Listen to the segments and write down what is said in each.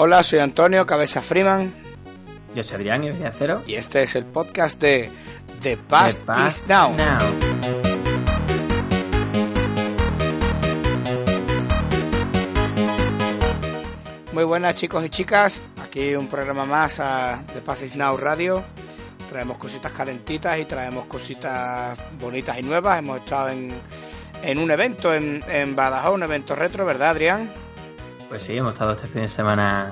Hola, soy Antonio Cabeza Freeman. Yo soy Adrián y Cero. Y este es el podcast de The Past, is Now. Muy buenas chicos y chicas, aquí un programa más a The Past is Now Radio. Traemos cositas calentitas y traemos cositas bonitas y nuevas. Hemos estado en, en un evento en, en Badajoz, un evento retro, ¿verdad Adrián? Pues sí, hemos estado este fin de semana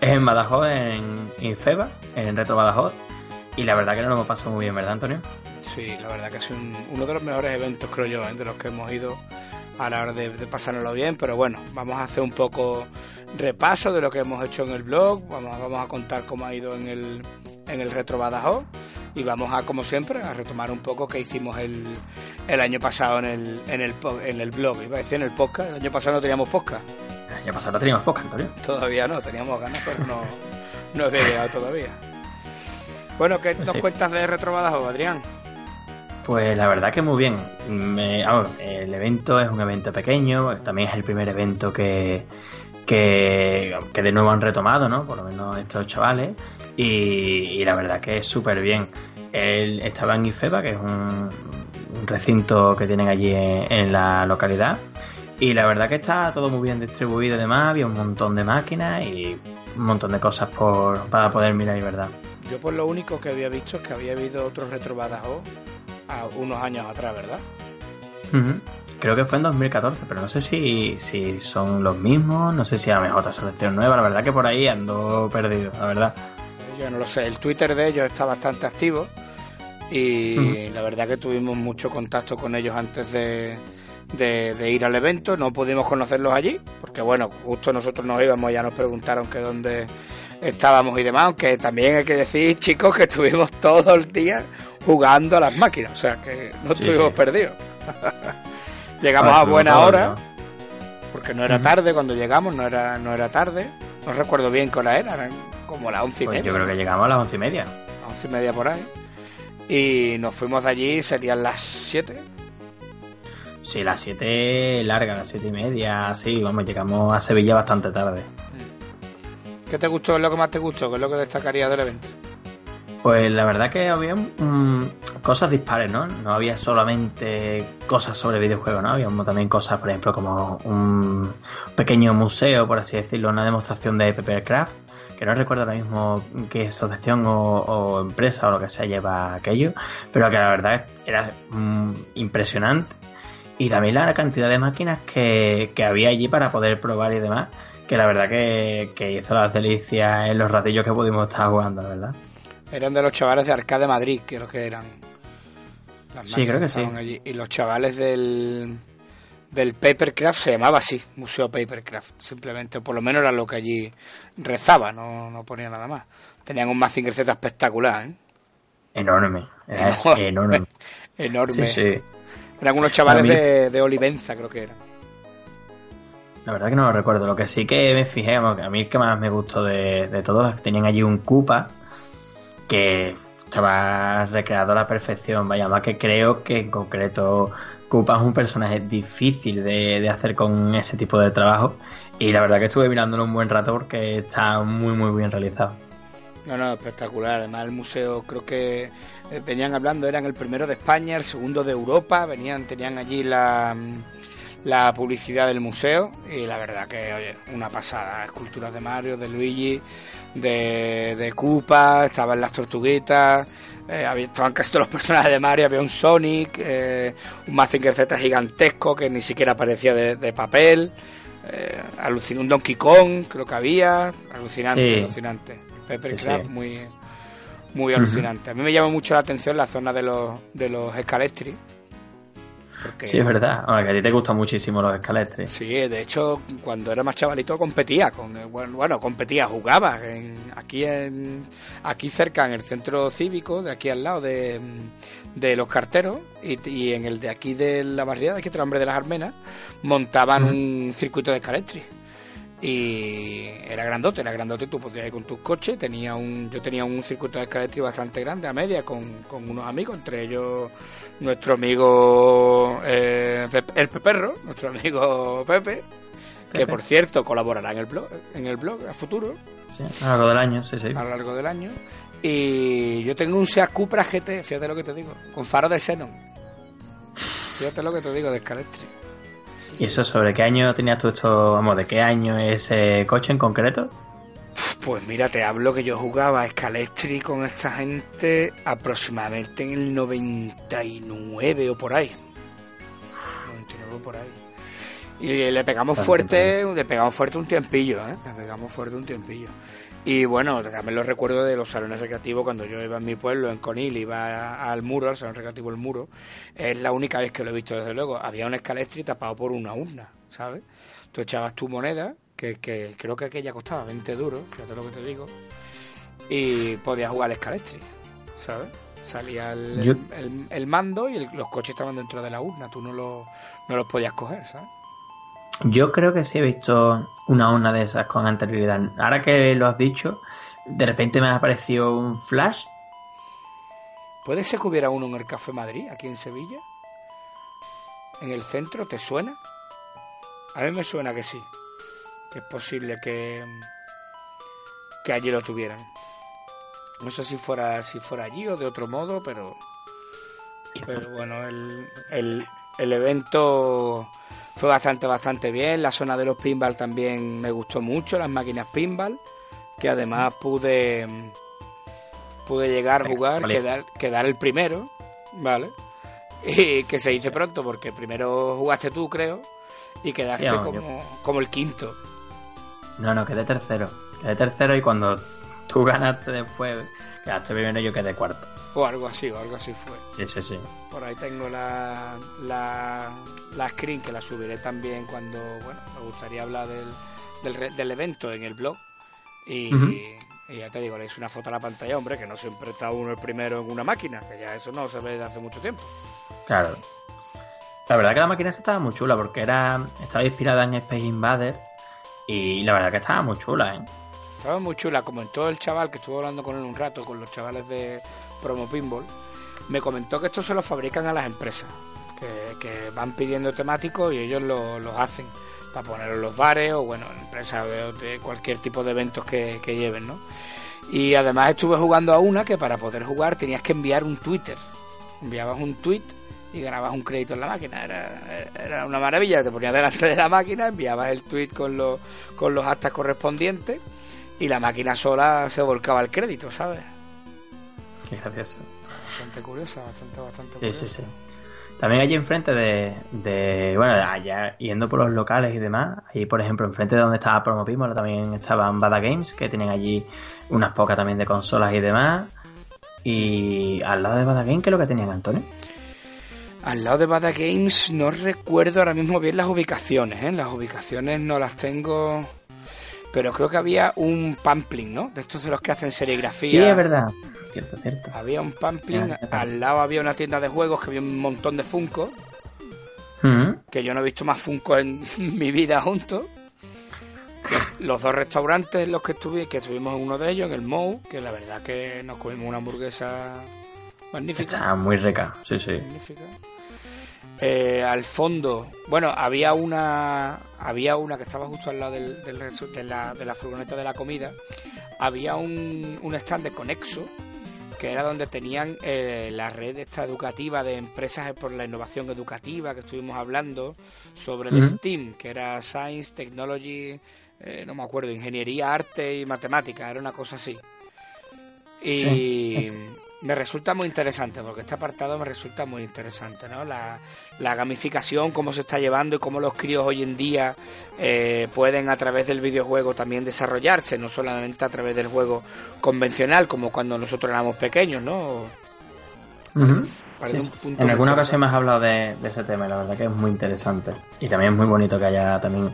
en Badajoz, en Infeba, en Retro Badajoz. Y la verdad que no lo hemos pasado muy bien, ¿verdad, Antonio? Sí, la verdad que es uno de los mejores eventos, creo yo, entre los que hemos ido a la hora de, de, pasárnoslo bien. Pero bueno, vamos a hacer un poco repaso de lo que hemos hecho en el blog. Vamos, vamos a contar cómo ha ido en el, en el Retro Badajoz. Y vamos a, como siempre, a retomar un poco qué hicimos el, el año pasado en el, en, el, en el blog. Iba a decir en el podcast. El año pasado no teníamos podcast. El año pasado no teníamos podcast, Antonio. Todavía no, teníamos ganas, pero no, no había llegado todavía. Bueno, ¿qué nos sí. cuentas de Retro Badajoz, Adrián? Pues la verdad que muy bien. Me, el evento es un evento pequeño, también es el primer evento que, que, que de nuevo han retomado, ¿no? Por lo menos estos chavales. Y, y la verdad que es súper bien. Él estaba en Ifeba, que es un, un recinto que tienen allí en, en, la localidad. Y la verdad que está todo muy bien distribuido y demás. Había un montón de máquinas y un montón de cosas por, para poder mirar y verdad. Yo por lo único que había visto es que había habido otros Retro Badajoz a unos años atrás, ¿verdad? Uh -huh. Creo que fue en 2014, pero no sé si, si son los mismos, no sé si a lo mejor otra selección nueva, la verdad que por ahí ando perdido, la verdad. Yo no lo sé, el Twitter de ellos está bastante activo y uh -huh. la verdad que tuvimos mucho contacto con ellos antes de, de, de, ir al evento, no pudimos conocerlos allí, porque bueno, justo nosotros nos íbamos ya nos preguntaron que dónde estábamos y demás, aunque también hay que decir, chicos, que estuvimos todo el día jugando a las máquinas, o sea que no Sí, estuvimos sí. perdidos. llegamos a buena hora, porque no era tarde cuando llegamos, no era, no era tarde, no recuerdo bien qué hora era, eran como las once y Pues media, yo creo que llegamos a las once y media. las once y media por ahí, y nos fuimos de allí, serían las siete, Sí, las siete largas, las siete y media, sí, vamos, llegamos a Sevilla bastante tarde. ¿Qué te gustó? ¿Qué es lo que más te gustó? ¿Qué es lo que destacaría del evento? Pues la verdad que había mm, cosas dispares, ¿no? No había solamente cosas sobre videojuegos, ¿no? Había también cosas, por ejemplo, como un pequeño museo, por así decirlo, una demostración de Papercraft, que no recuerdo ahora mismo qué asociación o, empresa o lo que sea lleva aquello, pero que la verdad era mm, impresionante. Y también la cantidad de máquinas que, que había allí para poder probar y demás, que la verdad que, que hizo las delicias en los ratillos que pudimos estar jugando, la verdad. Eran de los chavales de Arcade Madrid, creo que eran. Las Sí, creo que sí. estaban allí. Y los chavales del, del Papercraft se llamaba así, Museo Papercraft, simplemente, por lo menos era lo que allí rezaba, no, no ponía nada más. Tenían un Mazinger Z espectacular, ¿eh? Enorme, era Enorme. enorme. enorme. Sí, sí. Eran unos chavales No, de, de Olivenza, creo que eran. La verdad que no lo recuerdo. Lo que sí que me fijé, a mí el que más me gustó de, de todos es que tenían allí un Koopa que estaba recreado a la perfección. Vaya, más que creo que en concreto Koopa es un personaje difícil de, de hacer con ese tipo de trabajo. Y la verdad que estuve mirándolo un buen rato porque está muy, muy bien realizado. No, no, espectacular. Además, el museo creo que eh, venían hablando, eran el primero de España, el segundo de Europa, venían, tenían allí la, la publicidad del museo y la verdad que, oye, una pasada. Esculturas de Mario, de Luigi, de, de Koopa, estaban las tortuguitas, eh, había- estaban casi todos los personajes de Mario, había un Sonic, eh, un Mazinger Z gigantesco que ni siquiera parecía de, de papel. Eh, alucin- un Donkey Kong, creo que había, alucinante, Sí. alucinante. Sí, sí. muy muy alucinante. A mí me llama mucho la atención la zona de los de los escalestri. Sí, es verdad. que a ti te gustan muchísimo los escalestres. Sí, de hecho, cuando era más chavalito competía. Con, bueno, competía, jugaba. En, aquí, en, aquí cerca, en el centro cívico, de aquí al lado de, los carteros, y, en el de aquí de la barriada, aquí el Hambre de las Armenas, montaban un circuito de escalestri y era grandote, era grandote, tú podías ir con tus coches, tenía un, yo tenía un circuito de escalestri bastante grande a media con, unos amigos, entre ellos nuestro amigo eh, el Peperro, nuestro amigo Pepe, que por cierto colaborará en el blog, en el blog a futuro. Sí, a lo largo del año, sí, sí. A lo largo del año. Y yo tengo un Seat Cupra GT, fíjate lo que te digo, con faro de Xenon. Fíjate lo que te digo de escalestri. ¿Y eso sobre qué año tenías tú esto? Vamos, ¿de qué año es ese coche en concreto? Pues mira, te hablo que yo jugaba a Scalestri con esta gente aproximadamente en el 99 o por ahí. 99 o por ahí. Y le pegamos fuerte, le pegamos fuerte un tiempillo, ¿eh? Le pegamos fuerte un tiempillo. Y bueno, también lo recuerdo de los salones recreativos cuando yo iba en mi pueblo, en Conil, iba al muro, al salón recreativo El Muro. Es la única vez que lo he visto, desde luego. Había un escalestri tapado por una urna, ¿sabes? Tú echabas tu moneda, que, que creo que aquella costaba 20 duros, fíjate lo que te digo, y podías jugar al escalestri, ¿sabes? Salía el, el, mando y los coches estaban dentro de la urna, tú no, lo, no los podías coger, ¿sabes? Yo creo que sí he visto una una de esas con anterioridad. Ahora que lo has dicho, de repente me ha aparecido un flash. ¿Puede ser que hubiera uno en el Café Madrid, aquí en Sevilla? ¿En el centro? ¿Te suena? A mí me suena que sí. Que es posible que, que allí lo tuvieran. No sé si fuera, si fuera allí o de otro modo, pero, pero bueno, el, el, el evento fue bastante, bastante bien. La zona de los pinball también me gustó mucho, las máquinas pinball, que además pude, pude llegar a jugar, quedar, quedar el primero, ¿vale? Y que se dice pronto, porque primero jugaste tú, creo, y quedaste como, como el quinto. No, no, quedé tercero. Quedé tercero y cuando tú ganaste después, quedaste primero y yo quedé cuarto. O algo así, o algo así fue. Sí, sí, sí. Por ahí tengo la, la, la screen que la subiré también cuando, bueno, me gustaría hablar del, del, evento en el blog. Y, ya te digo, le hice una foto a la pantalla, hombre, que no siempre está uno el primero en una máquina, que ya eso no se ve desde hace mucho tiempo. Claro. La verdad que la máquina estaba muy chula porque era estaba inspirada en Space Invader y la verdad que estaba muy chula, ¿eh? Estaba muy chula, como en todo el chaval que estuvo hablando con él un rato, con los chavales de Promo Pinball, me comentó que esto se lo fabrican a las empresas, que, van pidiendo temáticos y ellos los hacen para ponerlo en los bares o, bueno, en empresas de, cualquier tipo de eventos que, lleven, ¿no? Y además estuve jugando a una que para poder jugar tenías que enviar un Twitter. Enviabas un tweet y ganabas un crédito en la máquina. Era, era una maravilla. Te ponías delante de la máquina, enviabas el tweet con los, con los actas correspondientes y la máquina sola se volcaba el crédito, ¿sabes? Qué gracioso. Bastante curiosa, bastante, bastante curiosa. Sí, sí, sí. También allí enfrente de, de, bueno, allá yendo por los locales y demás, ahí por ejemplo enfrente de donde estaba Promopimo también estaban Bada Games, que tienen allí unas pocas también de consolas y demás. Y al lado de Bada Games, ¿qué es lo que tenían, Antonio? Al lado de Bada Games no recuerdo ahora mismo bien las ubicaciones, ¿eh? Las ubicaciones no las tengo pero creo que había un pampling, ¿no? De estos de los que hacen serigrafía. Sí, es verdad. Cierto, cierto. Había un pampling, al lado había una tienda de juegos que había un montón de Funko. Mm. Que yo no he visto más Funko en mi vida juntos. Los, dos restaurantes en los que estuve, que estuvimos en uno de ellos, en el Mou, que la verdad que nos comimos una hamburguesa magnífica. Está muy rica, sí, sí. Magnífica. Eh, al fondo, bueno, había una había una que estaba justo al lado del, de, la, de la furgoneta de la comida. Había un, un stand de Conexo, que era donde tenían eh, la red esta educativa de empresas por la innovación educativa que estuvimos hablando sobre el STEAM, que era Science, Technology, eh, no me acuerdo, Ingeniería, Arte y Matemática, era una cosa así. Y, me resulta muy interesante, porque este apartado me resulta muy interesante, ¿no? La, gamificación, cómo se está llevando y cómo los críos hoy en día eh, pueden a través del videojuego también desarrollarse, no solamente a través del juego convencional, como cuando nosotros éramos pequeños, ¿no? en alguna ocasión me has hablado de, ese tema, la verdad que es muy interesante. Y también es muy bonito que haya también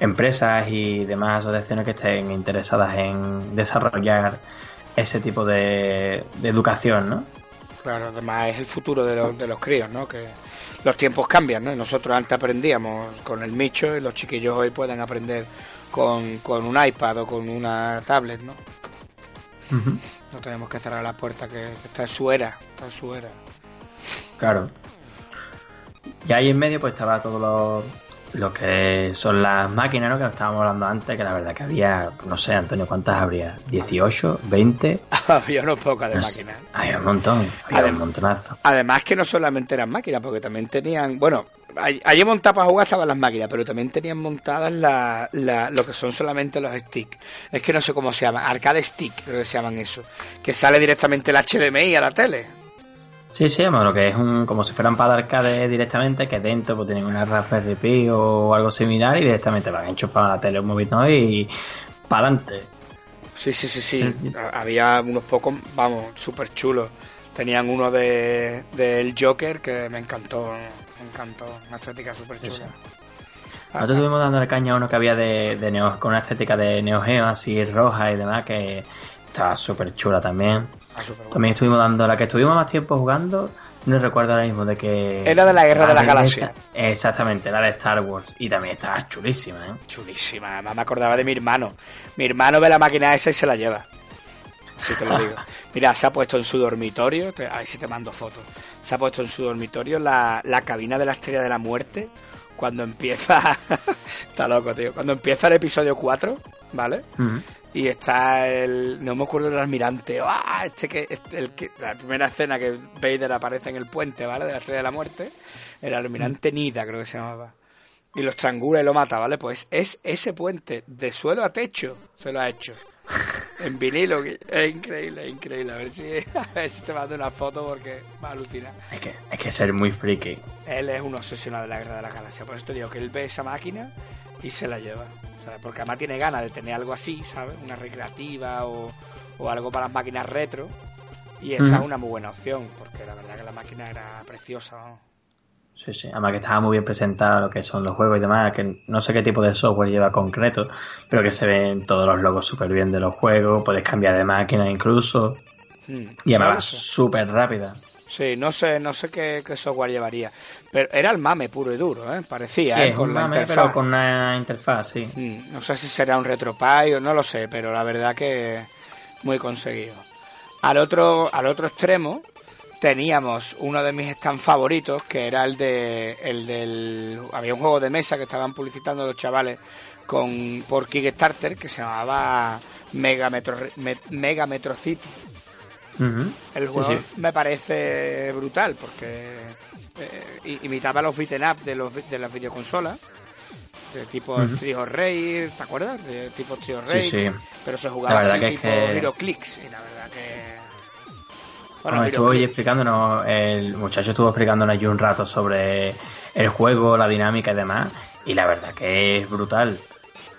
empresas y demás asociaciones que estén interesadas en desarrollar ese tipo de, educación, ¿no? Claro, además es el futuro de los, de los críos, ¿no? Que los tiempos cambian, ¿no? Nosotros antes aprendíamos con el micho y los chiquillos hoy pueden aprender con, con un iPad o con una tablet, ¿no? No tenemos que cerrar la puerta, que, está en su era, está en su era. Claro. Y ahí en medio pues estaba todo lo, lo que son las máquinas, ¿no? Que nos estábamos hablando antes, que la verdad que había, no sé, Antonio, ¿cuántas habría? ¿18? ¿20? había unos pocas de máquinas. Había un montón, había un montonazo. Además que no solamente eran máquinas, porque también tenían, bueno, allí montadas para jugar estaban las máquinas, pero también tenían montadas la, la, lo que son solamente los sticks. Es que no sé cómo se llama, arcade stick, creo que se llaman eso. Que sale directamente el HDMI a la tele. Sí, sí, bueno, lo que es un, como si fueran para arcade directamente, que dentro pues tienen una Raspberry Pi o algo similar y directamente van enchufar a la tele un móvil y para adelante. Sí, sí, sí, sí. Había unos pocos, vamos, súper chulos. Tenían uno de del Joker que me encantó me encantó, una estética súper chula. Nosotros estuvimos dando caña a uno que había de, de neo, con una estética de Neo Geo así roja y demás, que estaba súper chula también. Ah, también estuvimos dando la que estuvimos más tiempo jugando, no recuerdo ahora mismo de que... Era de la Guerra de la Galaxia. Exactamente, la de Star Wars. Y también estaba chulísima, ¿eh? Chulísima, además me acordaba de mi hermano. Mi hermano ve la máquina esa y se la lleva. Así te lo digo. Mira, se ha puesto en su dormitorio, a ver si te mando fotos se ha puesto en su dormitorio la, la cabina de la Estrella de la Muerte cuando empieza. está loco, tío. Cuando empieza el episodio 4, ¿vale? Y está el. No me acuerdo del almirante. ¡Ah! Este que. Este, el que la primera escena que Vader aparece en el puente, ¿vale? De la Estrella de la Muerte. El almirante Nida, creo que se llamaba. Y lo estrangula y lo mata, ¿vale? Pues es ese puente de suelo a techo. Se lo ha hecho en vinilo. Es increíble, es increíble. A ver si, a ver si te mando una foto porque me alucina. Hay que, hay que ser muy friki. Él es un obsesionado de la guerra de la galaxia. Por eso te digo que él ve esa máquina y se la lleva. Porque además tiene ganas de tener algo así, ¿sabes? Una recreativa o, o algo para las máquinas retro. Y esta es una muy buena opción, porque la verdad que la máquina era preciosa. Sí, sí. Además que estaba muy bien presentado lo que son los juegos y demás, que no sé qué tipo de software lleva concreto, pero que se ven todos los logos súper bien de los juegos, puedes cambiar de máquina incluso. Hmm. Y además súper rápida. Sí, no sé, no sé qué, software llevaría. Pero era el mame puro y duro, ¿eh? Parecía, ¿eh? con la interfaz. Pero con una interfaz, sí. Hmm. No sé si será un RetroPie o no lo sé, pero la verdad que muy conseguido. Al otro, al otro extremo teníamos uno de mis stands favoritos, que era el de el del había un juego de mesa que estaban publicitando los chavales con por Kickstarter que se llamaba Mega Metro Mega Metro City. El juego me parece brutal porque eh, imitaba los beaten up de los de las videoconsolas de tipo Trio Rey, ¿te acuerdas? De tipo Trio Rey, sí, pero se jugaba así tipo Hero Clicks y la verdad que bueno, estuvo explicándonos, el muchacho estuvo explicándonos allí un rato sobre el juego, la dinámica y demás, y la verdad que es brutal.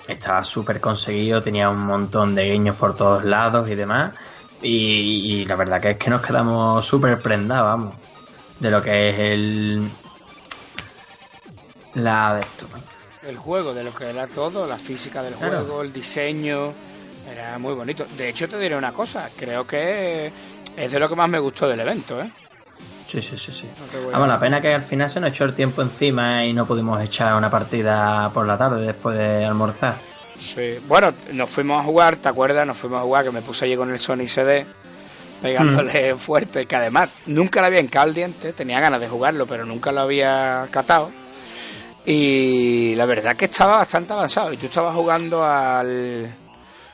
Estaba súper conseguido, tenía un montón de guiños por todos lados y demás, y, la verdad que es que nos quedamos súper prendados, vamos, de lo que es el... La de esto. El juego, de lo que era todo, la física del juego, el diseño, era muy bonito. De hecho, te diré una cosa, creo que es de lo que más me gustó del evento, ¿eh? Sí, sí, sí, sí. Vamos, la pena que al final se nos echó el tiempo encima y no pudimos echar una partida por la tarde después de almorzar. Sí, bueno, nos fuimos a jugar, ¿te acuerdas? Nos fuimos a jugar, que me puse allí con el Sony CD, pegándole mm. fuerte, que además nunca lo había encado el diente, tenía ganas de jugarlo, pero nunca lo había catado. Y la verdad que estaba bastante avanzado. Y tú estabas jugando al.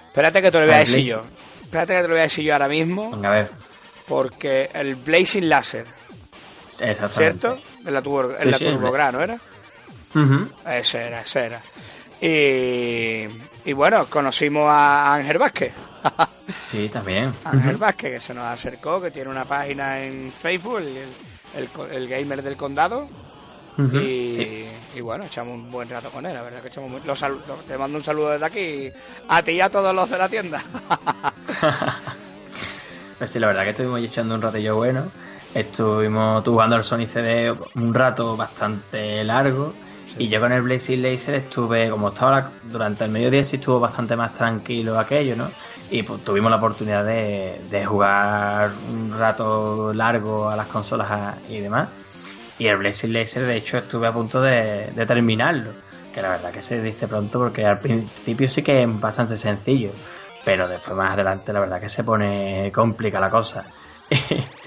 Espérate que te lo voy a decir yo. Espérate que te lo voy a decir yo ahora mismo. Venga, a ver porque el Blazing Laser, ¿cierto? En la, turbo, en la ¿no era? Ese era, ese era. Y, bueno, conocimos a Ángel Vázquez. sí, también. Ángel Vázquez, que se nos acercó, que tiene una página en Facebook, el, gamer del condado. y, bueno, echamos un buen rato con él, la verdad que echamos los, te mando un saludo desde aquí a ti y a todos los de la tienda. Pues sí, la verdad que estuvimos echando un ratillo bueno. Estuvimos jugando al Sony CD un rato bastante largo. Y yo con el Blazing Laser estuve, como estaba durante el mediodía, sí estuvo bastante más tranquilo aquello, ¿no? Y pues, tuvimos la oportunidad de, de, jugar un rato largo a las consolas y demás. Y el Blazing Laser, de hecho, estuve a punto de, de terminarlo. Que la verdad que se dice pronto porque al principio sí que es bastante sencillo. Pero después más adelante la verdad que se pone complica la cosa.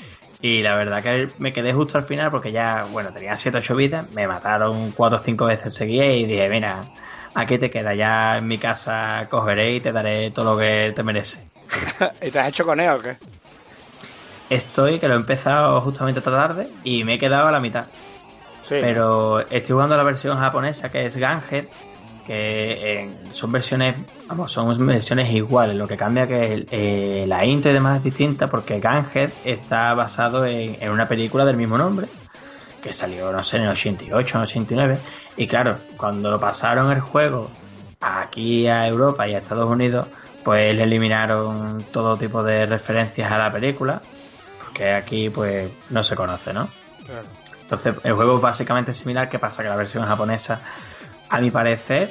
Y la verdad que me quedé justo al final porque ya, bueno, tenía 7 8 vidas, me mataron 4 o 5 veces seguidas y dije, mira, aquí te queda, ya en mi casa cogeré y te daré todo lo que te merece. ¿Y te has hecho con él o qué? Estoy, que lo he empezado justamente esta tarde y me he quedado a la mitad. Sí. Pero estoy jugando la versión japonesa que es Gunhead que eh, son versiones, vamos, son versiones iguales, lo que cambia que eh, la intro y demás es distinta porque Gunhead está basado en, una película del mismo nombre, que salió, no sé, en el 88 o 89, y claro, cuando lo pasaron el juego aquí a Europa y a Estados Unidos, pues le eliminaron todo tipo de referencias a la película, porque aquí pues no se conoce, ¿no? Entonces el juego es básicamente similar, que pasa que la versión japonesa a mi parecer,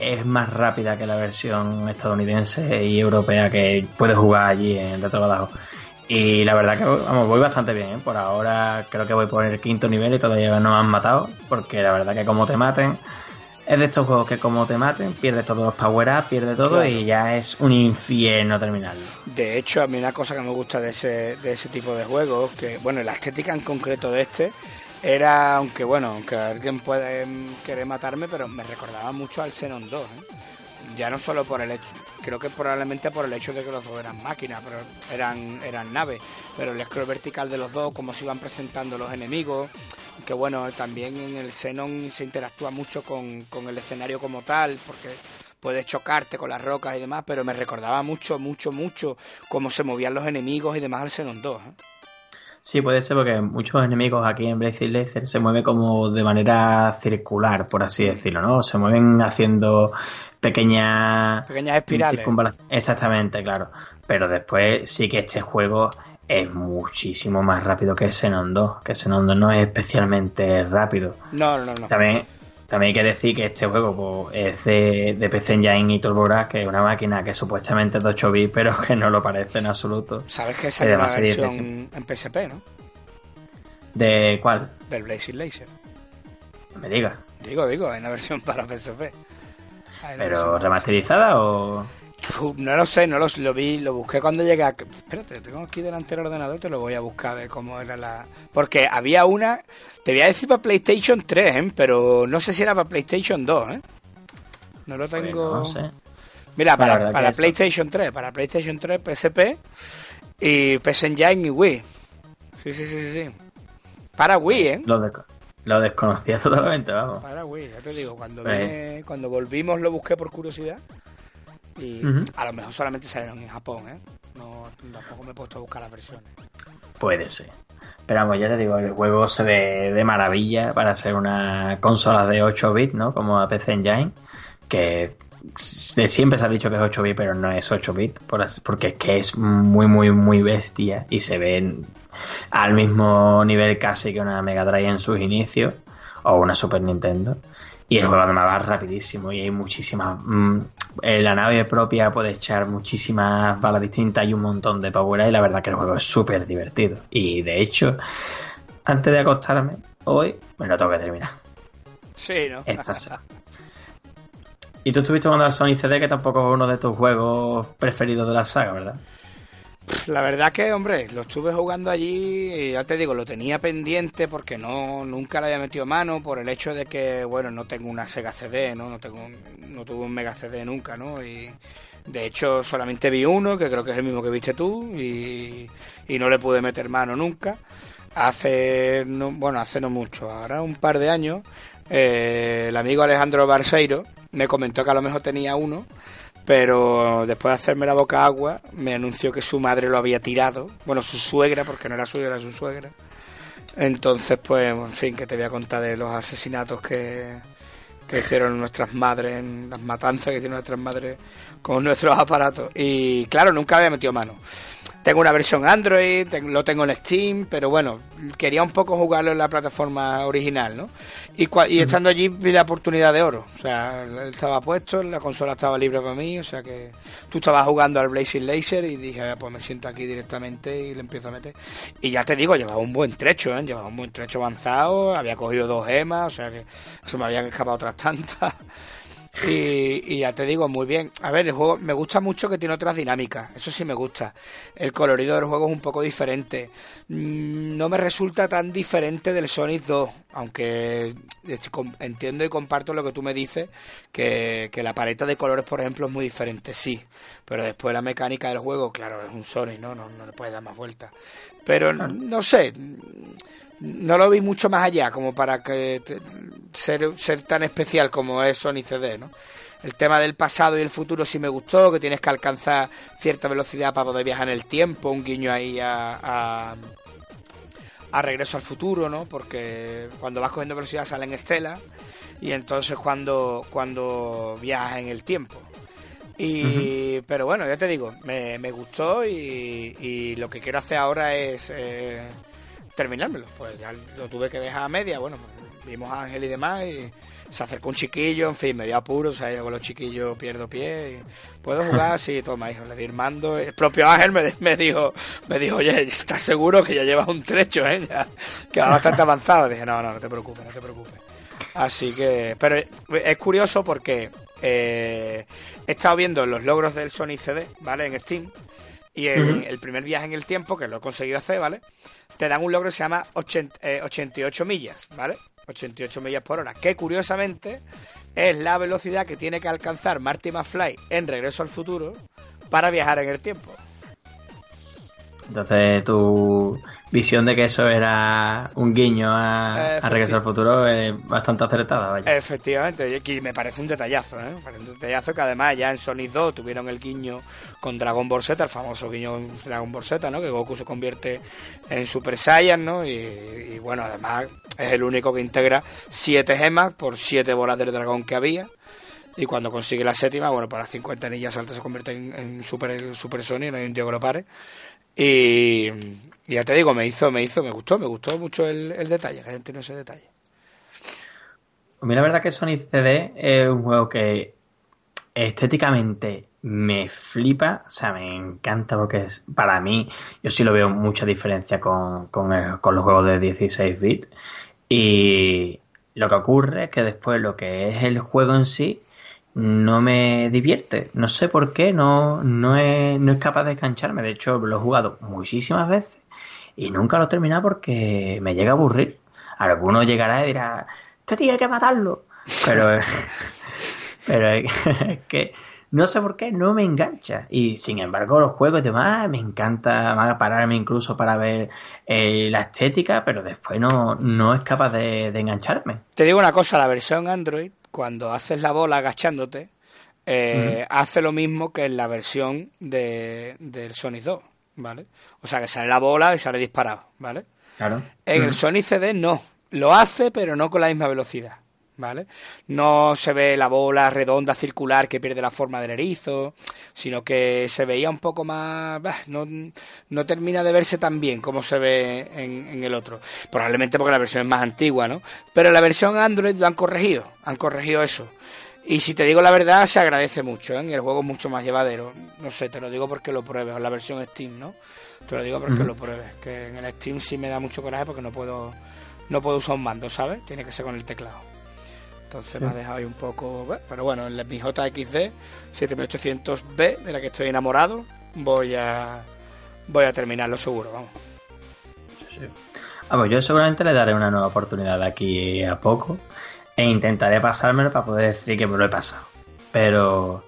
es más rápida que la versión estadounidense y europea que puedes jugar allí en Retro Y la verdad que vamos, voy bastante bien. ¿eh? Por ahora creo que voy por el quinto nivel y todavía no me han matado. Porque la verdad que como te maten, es de estos juegos que como te maten, pierdes todos los power-ups, pierdes todo y ya es un infierno terminarlo. De hecho, a mí una cosa que me gusta de ese, de ese tipo de juegos, que bueno, la estética en concreto de este, era, aunque bueno, aunque alguien puede querer matarme, pero me recordaba mucho al Xenon 2. ¿eh? Ya no solo por el hecho, creo que probablemente por el hecho de que los dos eran máquinas, pero eran, eran naves. Pero el scroll vertical de los dos, cómo se iban presentando los enemigos, que bueno, también en el Xenon se interactúa mucho con, con el escenario como tal, porque puedes chocarte con las rocas y demás, pero me recordaba mucho, mucho, mucho cómo se movían los enemigos y demás al Xenon 2. ¿eh? Sí, puede ser porque muchos enemigos aquí en Blazing Laser se mueven como de manera circular, por así decirlo, ¿no? Se mueven haciendo pequeñas... Pequeñas espirales. Exactamente, claro. Pero después sí que este juego es muchísimo más rápido que Xenon 2, que Xenon 2 no es especialmente rápido. No, no, no. También también hay que decir que este juego pues, es de, de PC Engine y TurboGrafx, que es una máquina que supuestamente es de 8 bits, pero que no lo parece en absoluto. ¿Sabes que esa es una versión en PSP, no? ¿De cuál? Del Blazing Laser. No me digas. Digo, digo, hay una versión para PSP. ¿Pero remasterizada o...? No lo sé, no lo, lo vi, lo busqué cuando llegué a... Espérate, tengo aquí delante del ordenador, te lo voy a buscar a ver cómo era la... Porque había una, te voy a decir para PlayStation 3, ¿eh? pero no sé si era para PlayStation 2, ¿eh? No lo tengo... no sé. Mira, para, para PlayStation 3, para PlayStation 3, PSP y PS Engine y Wii. Sí, sí, sí, sí. Para Wii, ¿eh? Lo, lo desconocía totalmente, vamos. Para Wii, ya te digo, cuando, pues cuando volvimos lo busqué por curiosidad y a lo mejor solamente salieron en Japón, ¿eh? No, tampoco me he puesto a buscar las versiones. Puede ser. Pero vamos, ya te digo, el juego se ve de maravilla para ser una consola de 8 bits, ¿no? Como la PC Engine, que de siempre se ha dicho que es 8 bits, pero no es 8 bits, porque es que es muy, muy, muy bestia y se ve al mismo nivel casi que una Mega Drive en sus inicios o una Super Nintendo. Y el juego además va rapidísimo y hay muchísimas... Mm, la nave propia puede echar muchísimas balas distintas y un montón de power y la verdad que el juego es súper divertido. Y de hecho, antes de acostarme, hoy me lo tengo que terminar. Sí, ¿no? y tú estuviste jugando al Sony CD, que tampoco es uno de tus juegos preferidos de la saga, ¿verdad? La verdad que, hombre, lo estuve jugando allí y ya te digo, lo tenía pendiente porque no nunca le había metido mano por el hecho de que, bueno, no tengo una Sega CD, ¿no? No, tengo, no tuve un Mega CD nunca, ¿no? Y de hecho solamente vi uno, que creo que es el mismo que viste tú, y, y no le pude meter mano nunca. Hace, no, bueno, hace no mucho, ahora un par de años, eh, el amigo Alejandro Barseiro me comentó que a lo mejor tenía uno pero después de hacerme la boca agua, me anunció que su madre lo había tirado. Bueno, su suegra, porque no era suya, era su suegra. Entonces, pues, en fin, que te voy a contar de los asesinatos que, que hicieron nuestras madres, las matanzas que hicieron nuestras madres con nuestros aparatos. Y claro, nunca había metido mano. Tengo una versión Android, lo tengo en Steam, pero bueno, quería un poco jugarlo en la plataforma original, ¿no? Y, y estando allí vi la oportunidad de oro. O sea, estaba puesto, la consola estaba libre para mí, o sea que tú estabas jugando al Blazing Laser y dije, ah, pues me siento aquí directamente y le empiezo a meter. Y ya te digo, llevaba un buen trecho, ¿eh? Llevaba un buen trecho avanzado, había cogido dos gemas, o sea que se me habían escapado otras tantas. Y, ya te digo, muy bien. A ver, el juego me gusta mucho que tiene otras dinámicas. Eso sí me gusta. El colorido del juego es un poco diferente. Mm, no me resulta tan diferente del Sonic 2. Aunque entiendo y comparto lo que tú me dices. Que, la paleta de colores, por ejemplo, es muy diferente. Sí. Pero después la mecánica del juego, claro, es un Sonic, ¿no? No, no le puedes dar más vueltas. Pero no sé no lo vi mucho más allá como para que ser, ser tan especial como es Sony CD, ¿no? El tema del pasado y el futuro sí me gustó, que tienes que alcanzar cierta velocidad para poder viajar en el tiempo, un guiño ahí a, a, regreso al futuro, ¿no? Porque cuando vas cogiendo velocidad salen estelas y entonces cuando, cuando viajas en el tiempo. Y, Pero bueno, ya te digo, me, me gustó y, y, lo que quiero hacer ahora es eh, terminármelo. Pues ya lo tuve que dejar a media, bueno, pues vimos a Ángel y demás y se acercó un chiquillo, en fin, me dio apuro, o sea, yo con los chiquillos pierdo pie y puedo jugar, sí, toma, hijo, le di el mando. El propio Ángel me, me dijo, me dijo, oye, ¿estás seguro que ya llevas un trecho, eh? que va bastante avanzado. Dije, no, no, no te preocupes, no te preocupes. Así que, pero es curioso porque eh, he estado viendo los logros del Sony CD, ¿vale? En Steam. Y el primer viaje en el tiempo, que lo he conseguido hacer, ¿vale? Te dan un logro que se llama 88 eh, millas, ¿vale? 88 millas por hora, que curiosamente es la velocidad que tiene que alcanzar Marty McFly en Regreso al Futuro para viajar en el tiempo. Entonces tu visión de que eso era un guiño a, Regreso al Futuro es bastante acertada, vaya. Efectivamente, y me parece un detallazo, ¿eh? Me parece un detallazo que además ya en Sonic 2 tuvieron el guiño con Dragon Ball Z, el famoso guiño Dragon Ball Z, ¿no? Que Goku se convierte en Super Saiyan, ¿no? Y, bueno, además es el único que integra siete gemas por siete bolas del dragón que había. Y cuando consigue la séptima, bueno, para 50 anillas altas se convierte en, Super, Super Sonic, no hay un tío que lo pare. Y, ya te digo, me hizo, me hizo, me gustó, me gustó mucho el, detalle, la gente no ese detalle. A mí la verdad que Sonic CD es un juego que estéticamente me flipa, o sea, me encanta porque es, para mí, yo sí lo veo mucha diferencia con, con, con los juegos de 16 bits. Y lo que ocurre es que después lo que es el juego en sí no me divierte. No sé por qué, no, no, es, no es capaz de engancharme. De hecho, lo he jugado muchísimas veces y nunca lo he terminado porque me llega a aburrir. Alguno llegará y dirá, este tío hay que matarlo. Pero, pero es que no sé por qué no me engancha. Y sin embargo, los juegos y demás me encanta pararme incluso para ver eh, la estética, pero después no, no es capaz de engancharme. Te digo una cosa, la versión Android cuando haces la bola agachándote, eh, hace lo mismo que en la versión de, del Sonic 2, ¿vale? O sea, que sale la bola y sale disparado, ¿vale? Claro. En el Sonic CD no. Lo hace, pero no con la misma velocidad. ¿Vale? No se ve la bola redonda circular que pierde la forma del erizo, sino que se veía un poco más... no, no termina de verse tan bien como se ve en, en, el otro. Probablemente porque la versión es más antigua, ¿no? Pero la versión Android lo han corregido, han corregido eso. Y si te digo la verdad, se agradece mucho, ¿eh? Y el juego es mucho más llevadero. No sé, te lo digo porque lo pruebes, la versión Steam, ¿no? Te lo digo porque lo pruebes. Que en el Steam sí me da mucho coraje porque no puedo, no puedo usar un mando, ¿sabes? Tiene que ser con el teclado. Entonces me ha dejado ahí un poco. Pero bueno, en mi JXD 7800B, de la que estoy enamorado, voy a voy a terminarlo seguro, vamos. Sí, Vamos, yo seguramente le daré una nueva oportunidad aquí a poco e intentaré pasármelo para poder decir que me lo he pasado. Pero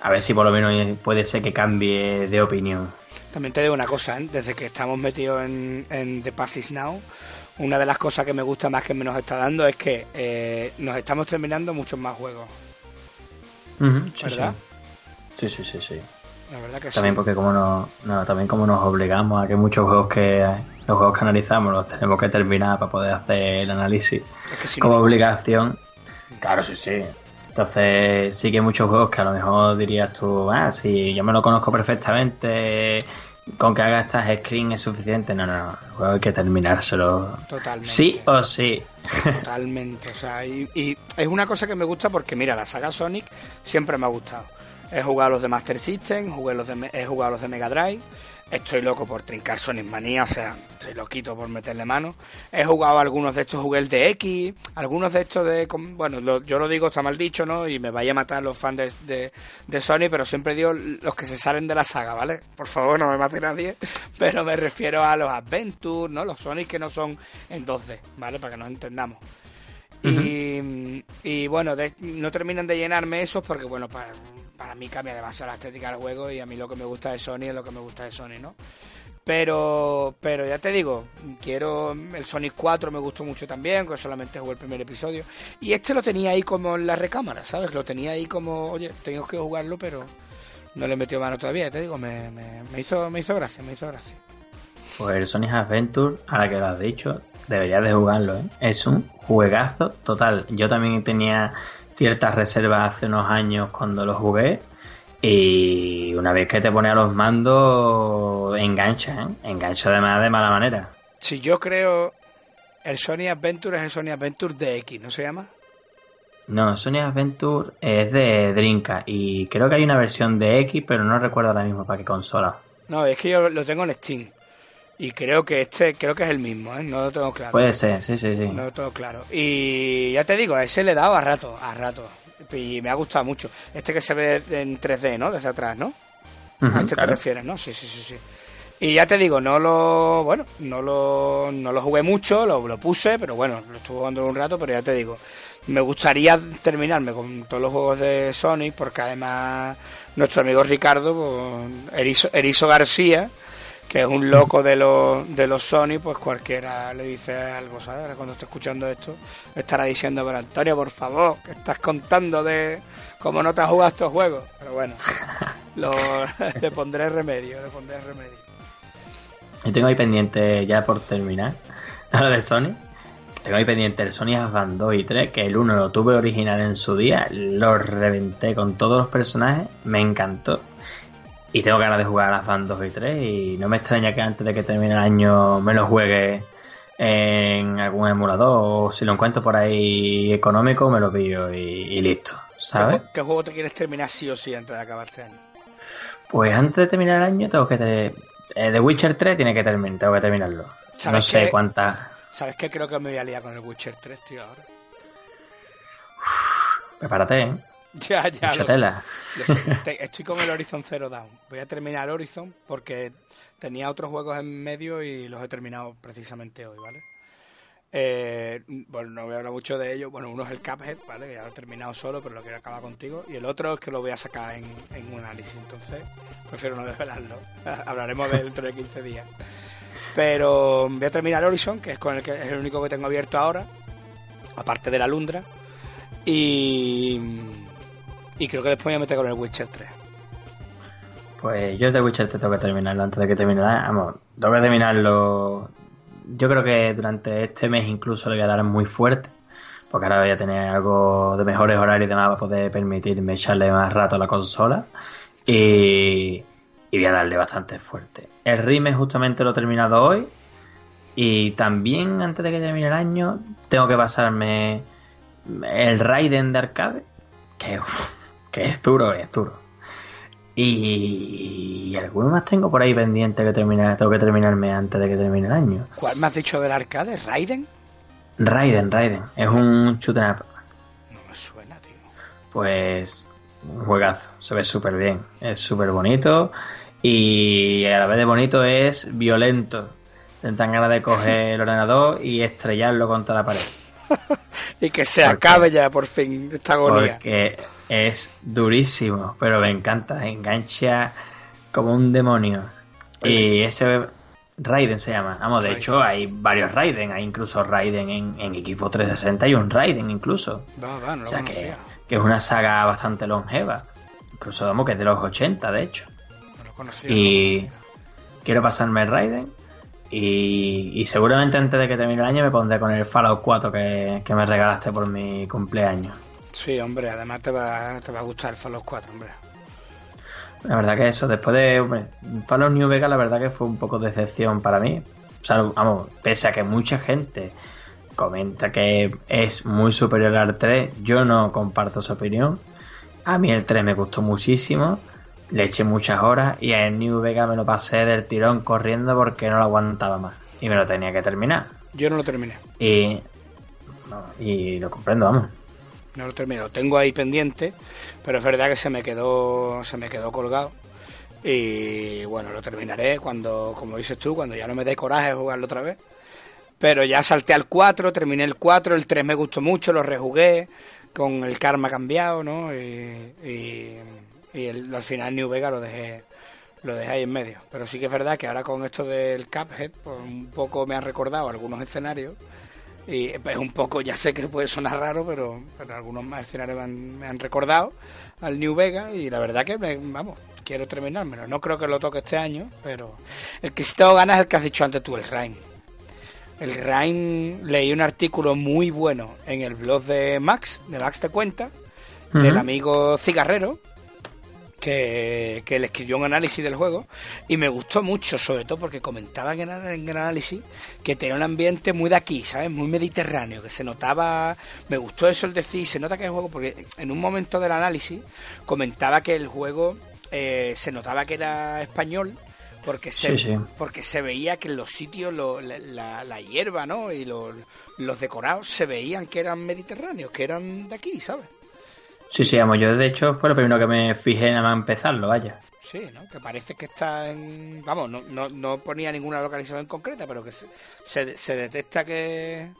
a ver si por lo menos puede ser que cambie de opinión. También te digo una cosa, ¿eh? desde que estamos metidos en, en The Passes Now, una de las cosas que me gusta más que me nos está dando es que eh, nos estamos terminando muchos más juegos. ¿Verdad? Sí. sí, sí, sí, La verdad que también porque como no, también como nos obligamos a que muchos juegos que los juegos que analizamos los tenemos que terminar para poder hacer el análisis como obligación. Claro, sí, sí. Entonces sí que hay muchos juegos que a lo mejor dirías tú, ah, si yo me lo conozco perfectamente, con que haga estas screens es suficiente. No, no, no, el juego hay que terminárselo. Totalmente. Sí o sí. Totalmente, o sea, y, y es una cosa que me gusta porque, mira, la saga Sonic siempre me ha gustado. He jugado los de Master System, jugué los de, he jugado los de Mega Drive. Estoy loco por trincar Sonic Manía, o sea, estoy loquito por meterle mano. He jugado algunos de estos, jugué el de X, algunos de estos de... Bueno, lo- yo lo digo, está mal dicho, ¿no? Y me vaya a matar los fans de, de, de Sony, pero siempre digo los que se salen de la saga, ¿vale? Por favor, no me mate nadie, pero me refiero a los Adventure, ¿no? Los Sonic que no son en 2D, ¿vale? Para que nos entendamos. Y, y bueno, de- no terminan de llenarme esos porque, bueno, para, para mí cambia demasiado la estética del juego y a mí lo que me gusta de Sony es lo que me gusta de Sony, ¿no? Pero, pero ya te digo, quiero. El Sonic 4 me gustó mucho también, que solamente jugué el primer episodio. Y este lo tenía ahí como en la recámara, ¿sabes? Lo tenía ahí como, oye, tengo que jugarlo, pero no le he metido mano todavía, te digo, me, me, me hizo, me hizo gracia, me hizo gracia. Pues el Sonic Adventure, ahora que lo has dicho, deberías de jugarlo, ¿eh? Es un juegazo total. Yo también tenía ciertas reservas hace unos años cuando lo jugué. Y una vez que te pone a los mandos, engancha, ¿eh? Engancha además de mala manera. Si yo creo. El Sonic Adventure es el Sonic Adventure DX, ¿no se llama? No, Sonic Adventure es de Drinka y creo que hay una versión de X, pero no recuerdo ahora mismo para qué consola. No, es que yo lo tengo en Steam. Y creo que este, creo que es el mismo, ¿eh? No lo tengo claro. Puede ser, sí, sí, sí. No lo tengo claro. Y ya te digo, a ese le he dado a rato, a rato. Y me ha gustado mucho. Este que se ve en 3D, ¿no? Desde atrás, ¿no? A este claro. te refieres, ¿no? Sí, sí, sí, sí. Y ya te digo, no lo, bueno, no lo, no lo jugué mucho, lo, lo puse, pero bueno, lo estuve jugando un rato, pero ya te digo, me gustaría terminarme con todos los juegos de Sonic, porque además nuestro amigo Ricardo, pues, Erizo, Erizo García, que es un loco de los, de los Sony, pues cualquiera le dice algo, ¿sabes? Ahora cuando esté escuchando esto, estará diciendo, pero Antonio, por favor, que estás contando de cómo no te has jugado estos juegos. Pero bueno, lo, le pondré remedio, le pondré remedio. Yo tengo ahí pendiente, ya por terminar, lo de Sony. Tengo ahí pendiente el Sony Advance 2 y 3, que el 1 lo tuve original en su día, lo reventé con todos los personajes, me encantó. Y tengo ganas de jugar a Advance 2 y 3 y no me extraña que antes de que termine el año me lo juegue en algún emulador o si lo encuentro por ahí económico me lo pillo y, y listo, ¿Qué, ¿sabes? qué juego te quieres terminar sí o sí antes de acabar este año? Pues antes de terminar el año tengo que... te- eh, The Witcher 3 tiene que terminar, tengo que terminarlo. No ¿Sabes sé cuántas... ¿Sabes qué? Creo que me voy a liar con el Witcher 3, tío, ahora. Prepárate, ¿eh? Ya, ya. Mucha lo- tela. lo sé. Te- Estoy con el Horizon Zero Dawn. Voy a terminar Horizon porque tenía otros juegos en medio y los he terminado precisamente hoy, ¿vale? Eh, bueno, no voy a hablar mucho de ellos. Bueno, uno es el Cuphead, ¿vale? Que ya lo he terminado solo, pero lo quiero acabar contigo. Y el otro es que lo voy a sacar en, en un análisis. Entonces, prefiero no desvelarlo. Hablaremos de él dentro de 15 días. Pero voy a terminar Horizon, que es con el que es el único que tengo abierto ahora, aparte de la Lundra. Y, y creo que después me voy a meter con el Witcher 3. Pues yo The Witcher te tengo que terminarlo antes de que termine la- Vamos, tengo que terminarlo. Yo creo que durante este mes incluso le voy a dar muy fuerte. Porque ahora voy a tener algo de mejores horarios y demás para poder permitirme echarle más rato a la consola. Y, y voy a darle bastante fuerte. El Rime justamente lo he terminado hoy. Y también antes de que termine el año tengo que pasarme el Raiden de arcade. Que, uf, que es duro, es duro. Y, y alguno más tengo por ahí pendiente que terminar, tengo que terminarme antes de que termine el año. ¿Cuál me has dicho del arcade? ¿Raiden? Raiden, Raiden, es un shoot up. No me suena, tío. Pues un juegazo, se ve súper bien, es súper bonito y a la vez de bonito es violento. Tentan ganas de coger el ordenador y estrellarlo contra la pared. Y que se acabe ya por fin esta agonía. Porque es durísimo, pero me encanta, engancha como un demonio. Y ese Raiden se llama. Vamos, de Raiden. hecho hay varios Raiden, hay incluso Raiden en, en Equipo 360 y un Raiden incluso. Va, va, no O lo sea que, que es una saga bastante longeva. Incluso vamos que es de los 80 de hecho. No lo conocía. no lo Y quiero pasarme Raiden. Y, y seguramente antes de que termine el año me pondré con el Fallout 4 que, que me regalaste por mi cumpleaños. Sí, hombre, además te va, te va a gustar el Fallout 4, hombre. La verdad que eso, después de hombre, Fallout New Vegas, la verdad que fue un poco de decepción para mí. O sea, vamos, pese a que mucha gente comenta que es muy superior al 3, yo no comparto esa opinión. A mí el 3 me gustó muchísimo, le eché muchas horas y en New Vegas me lo pasé del tirón corriendo porque no lo aguantaba más y me lo tenía que terminar. Yo no lo terminé. Y, y lo comprendo, vamos. No lo terminé, lo tengo ahí pendiente, pero es verdad que se me quedó, se me quedó colgado. Y bueno, lo terminaré cuando, como dices tú, cuando ya no me dé coraje jugarlo otra vez. Pero ya salté al 4, terminé el 4, el 3 me gustó mucho, lo rejugué, con el karma cambiado, ¿no? Y, y, al final New Vega lo dejé lo dejé ahí en medio. Pero sí que es verdad que ahora con esto del Cuphead, pues un poco me han recordado algunos escenarios. Y es pues, un poco, ya sé que puede sonar raro, pero, algunos más escenarios me han, me han, recordado al New Vega. Y la verdad que, me, vamos, quiero terminármelo. No creo que lo toque este año, pero el que sí tengo ganas es el que has dicho antes tú, el Rhyme. El Rhyme, leí un artículo muy bueno en el blog de Max, de Max Te Cuenta, del amigo Cigarrero, que, que, le escribió un análisis del juego y me gustó mucho, sobre todo porque comentaba en el, análisis que tenía un ambiente muy de aquí, ¿sabes? Muy mediterráneo, que se notaba, me gustó eso el decir, se nota que el juego, porque en un momento del análisis comentaba que el juego eh, se notaba que era español porque se, porque se veía que en los sitios la, hierba ¿no? y los decorados se veían que eran mediterráneos, que eran de aquí, ¿sabes? Sí, sí, amo. Yo de hecho fue lo primero que me fijé nada más empezarlo, vaya. Sí, ¿no? Que parece que está en... Vamos, no, no, no ponía ninguna localización concreta, pero que se, se, detecta que...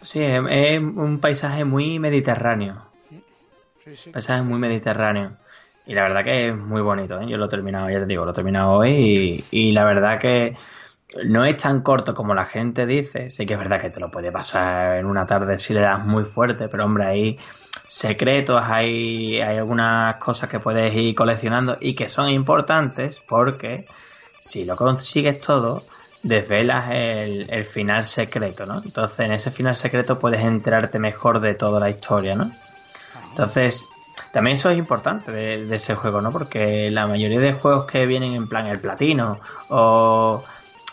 Sí, es un paisaje muy mediterráneo. Sí, sí. Paisaje muy mediterráneo. Y la verdad que es muy bonito, ¿eh? Yo lo he terminado, ya te digo, lo he terminado hoy y, y la verdad que no es tan corto como la gente dice. Sí que es verdad que te lo puede pasar en una tarde si le das muy fuerte, pero hombre, ahí secretos, hay, hay algunas cosas que puedes ir coleccionando y que son importantes porque si lo consigues todo, desvelas el, el, final secreto, ¿no? Entonces en ese final secreto puedes enterarte mejor de toda la historia, ¿no? Entonces, también eso es importante de, ese juego, ¿no? Porque la mayoría de juegos que vienen en plan el platino o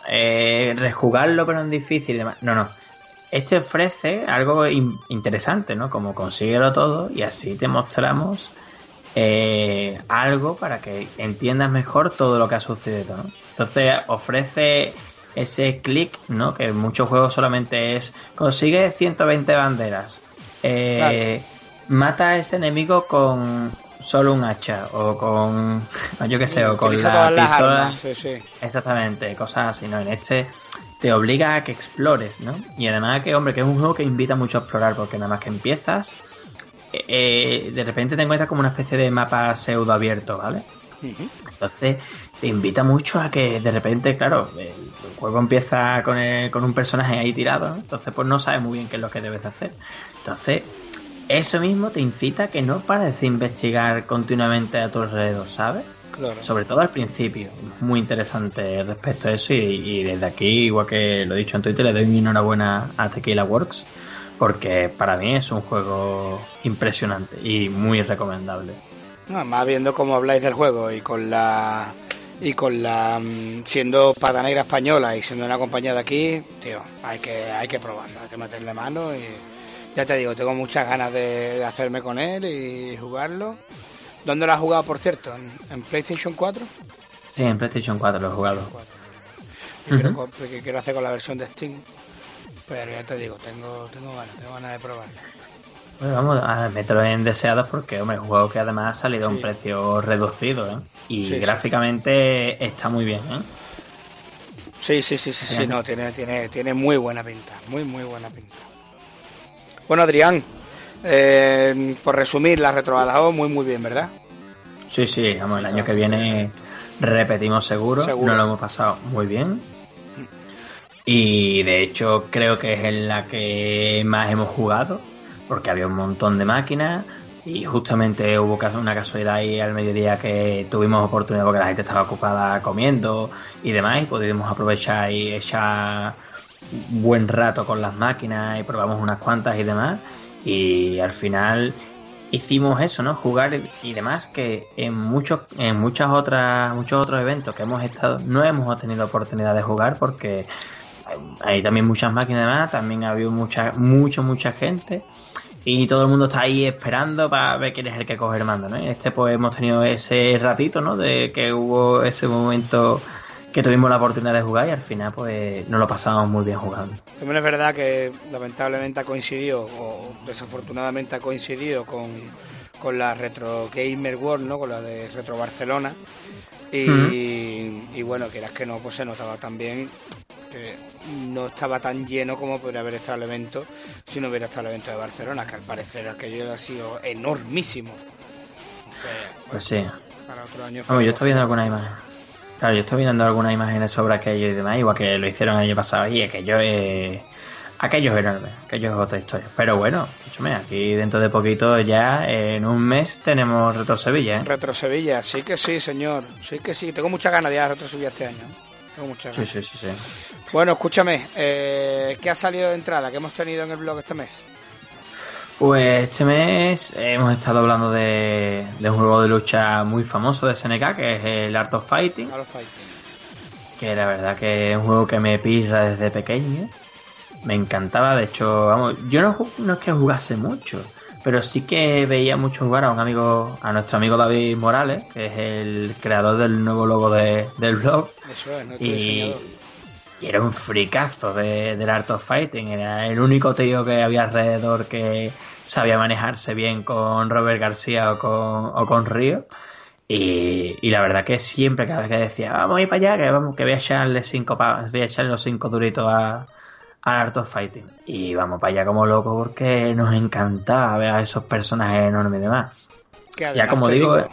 eh, rejugarlo pero en difícil y demás. No, no este ofrece algo interesante, ¿no? Como consíguelo todo y así te mostramos eh, algo para que entiendas mejor todo lo que ha sucedido, ¿no? Entonces ofrece ese clic, ¿no? Que en muchos juegos solamente es consigue 120 banderas, eh, mata a este enemigo con solo un hacha o con, yo qué sé, o con la pistola. Sí, sí. Exactamente, cosas así, ¿no? En este te obliga a que explores, ¿no? Y además que, hombre, que es un juego que invita mucho a explorar, porque nada más que empiezas, eh, eh, de repente te encuentras como una especie de mapa pseudo abierto, ¿vale? Entonces te invita mucho a que de repente, claro, el juego empieza con, con un personaje ahí tirado, entonces pues no sabes muy bien qué es lo que debes hacer. Entonces, eso mismo te incita a que no pares de investigar continuamente a tu alrededor, ¿sabes? Sobre todo al principio. Muy interesante respecto a eso. Y, desde aquí, igual que lo he dicho en Twitter, le doy mi enhorabuena a Tequila Works. Porque para mí es un juego impresionante y muy recomendable. más viendo cómo habláis del juego y con la y con la mm, siendo pata negra española y siendo una compañía de aquí, tío, hay que hay que probarlo, hay que meterle mano y ya te digo, tengo muchas ganas de hacerme con él y jugarlo ¿Dónde lo has jugado, por cierto? ¿En, PlayStation 4? Sí, en PlayStation 4 lo he jugado. ¿Qué quiero, hacer con la versión de Steam. Pero ya te digo, tengo, tengo ganas, tengo ganas de probarlo. Bueno, vamos a meterlo en deseados porque, hombre, es un juego que además ha salido a un precio reducido, ¿eh? Y gráficamente está muy bien, ¿eh? Sí, sí, sí, sí, sí, no, tiene, tiene, tiene muy buena pinta, muy, muy buena pinta. Bueno, Adrián, eh, por resumir, la retrobada muy, muy bien, ¿verdad? Sí, sí, vamos, el año que viene repetimos seguro, no lo hemos pasado muy bien. Y de hecho creo que es en la que más hemos jugado, porque había un montón de máquinas y justamente hubo una casualidad ahí al mediodía que tuvimos oportunidad porque la gente estaba ocupada comiendo y demás y pudimos aprovechar y echar buen rato con las máquinas y probamos unas cuantas y demás y al final hicimos eso, ¿no? Jugar y demás, que en muchos, en muchas otras, muchos otros eventos que hemos estado, no hemos tenido oportunidad de jugar porque hay también muchas máquinas más, también ha habido mucha, mucha, mucha gente y todo el mundo está ahí esperando para ver quién es el que coge el mando, ¿no? Este pues hemos tenido ese ratito, ¿no? De que hubo ese momento que tuvimos la oportunidad de jugar y al final pues nos lo pasamos muy bien jugando. También es verdad que lamentablemente ha coincidido o desafortunadamente ha coincidido con, con la Retro Gamer World, ¿no? Con la de Retro Barcelona. Y, y bueno, quieras que no, pues se notaba también que no estaba tan lleno como podría haber estado el evento si no hubiera estado el evento de Barcelona, que al parecer aquello ha sido enormísimo. pues sí. Para otro año. Vamos, yo estoy viendo alguna imagen. Claro, yo estoy viendo algunas imágenes sobre aquello y demás, igual que lo hicieron el año pasado y aquello es... Aquello es enorme, aquello es otra historia. Pero bueno, escúchame, aquí dentro de poquito ya, en un mes, tenemos Retro Sevilla, ¿eh? Retro Sevilla, sí que sí, señor. Sí que sí, tengo muchas ganas de ir a Retro Sevilla este año. Tengo muchas ganas. Sí, sí, sí, sí. Bueno, escúchame, eh, ¿qué ha salido de entrada? ¿Qué hemos tenido en el blog este mes? Pues este mes hemos estado hablando de, un juego de lucha muy famoso de SNK, que es el Art of Fighting. Art of Fighting. Que la verdad que es un juego que me pisa desde pequeño. Me encantaba, de hecho, vamos, yo no, no es que jugase mucho, pero sí que veía mucho jugar a un amigo, a nuestro amigo David Morales, que es el creador del nuevo logo de, del blog. Eso es, nuestro y, y era un fricazo de, del Art of Fighting. Era el único tío que había alrededor que sabía manejarse bien con Robert García o con, o con Río. Y, la verdad que siempre, cada vez que decía, vamos a ir para allá, que vamos, que voy a echarle cinco voy a echarle los cinco duritos a, al Art of Fighting. Y vamos para allá como loco porque nos encantaba ver a esos personajes enormes y demás. ya como digo,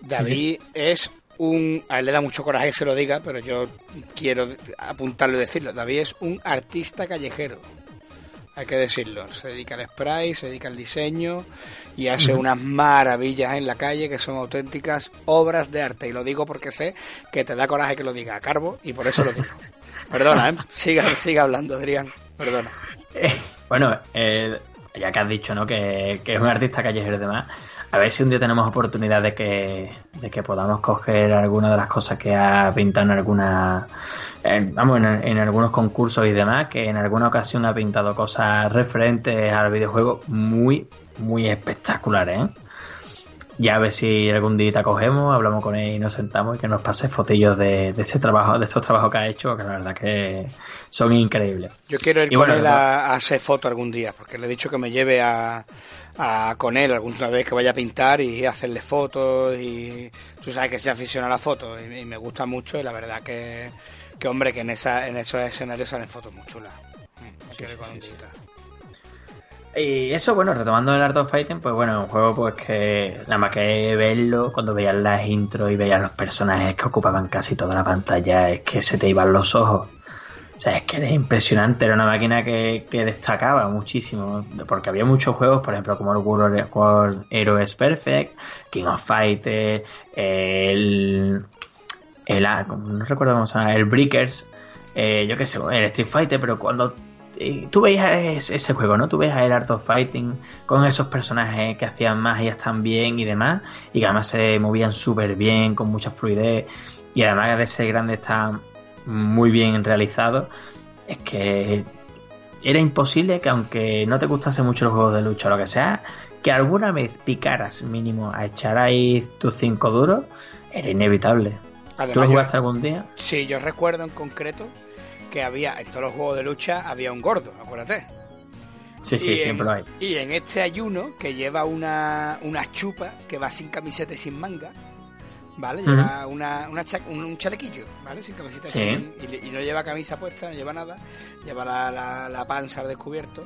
David es un. A él le da mucho coraje que se lo diga, pero yo quiero apuntarlo y decirlo. David es un artista callejero. Hay que decirlo. Se dedica al spray, se dedica al diseño y hace unas maravillas en la calle que son auténticas obras de arte. Y lo digo porque sé que te da coraje que lo diga a Carbo y por eso lo digo. Perdona, ¿eh? siga, siga hablando, Adrián. Perdona. Eh, bueno, eh, ya que has dicho ¿no? que, que es un artista callejero y demás a ver si un día tenemos oportunidad de que, de que podamos coger alguna de las cosas que ha pintado en alguna. vamos, en, algunos concursos y demás, que en alguna ocasión ha pintado cosas referentes al videojuego muy, muy espectaculares, ¿eh? Ya a ver si algún día te cogemos, hablamos con él y nos sentamos y que nos pase fotillos de, ese trabajo, de esos trabajos que ha hecho, que la verdad que son increíbles. Yo quiero ir con él a, a hacer foto algún día, porque le he dicho que me lleve a, con él alguna vez que vaya a pintar y hacerle fotos y tú sabes que se aficiona a la foto y, me gusta mucho y la verdad que, que hombre que en esa en esos escenarios salen fotos muy chulas. Mm, y eso, bueno, retomando el Art of Fighting, pues bueno, un juego pues que nada más que verlo, cuando veías las intros y veías los personajes que ocupaban casi toda la pantalla, es que se te iban los ojos. O sea, es que era impresionante, era una máquina que, destacaba muchísimo, porque había muchos juegos, por ejemplo, como el World, Heroes Perfect, King of Fighters, el, el, ah, no recuerdo cómo se llama, el Breakers, eh, yo qué sé, el Street Fighter, pero cuando eh, tú veías ese juego, ¿no? Tú veías el Art of Fighting con esos personajes que hacían magias tan bien y demás, y que además se movían súper bien, con mucha fluidez, y además de ser grande estaban muy bien realizado, es que era imposible que aunque no te gustase mucho los juegos de lucha o lo que sea, que alguna vez picaras mínimo a echar ahí tus cinco duros, era inevitable. ¿Tú lo jugaste algún día? Sí, yo recuerdo en concreto que había, en todos los juegos de lucha había un gordo, acuérdate. Sí, sí, siempre lo hay. Y en este hay uno que lleva una, una chupa que va sin camiseta y sin manga ¿vale? Lleva una, una un, chalequillo, ¿vale? Sin camiseta y, no lleva camisa puesta, no lleva nada, lleva la, la, la panza al descubierto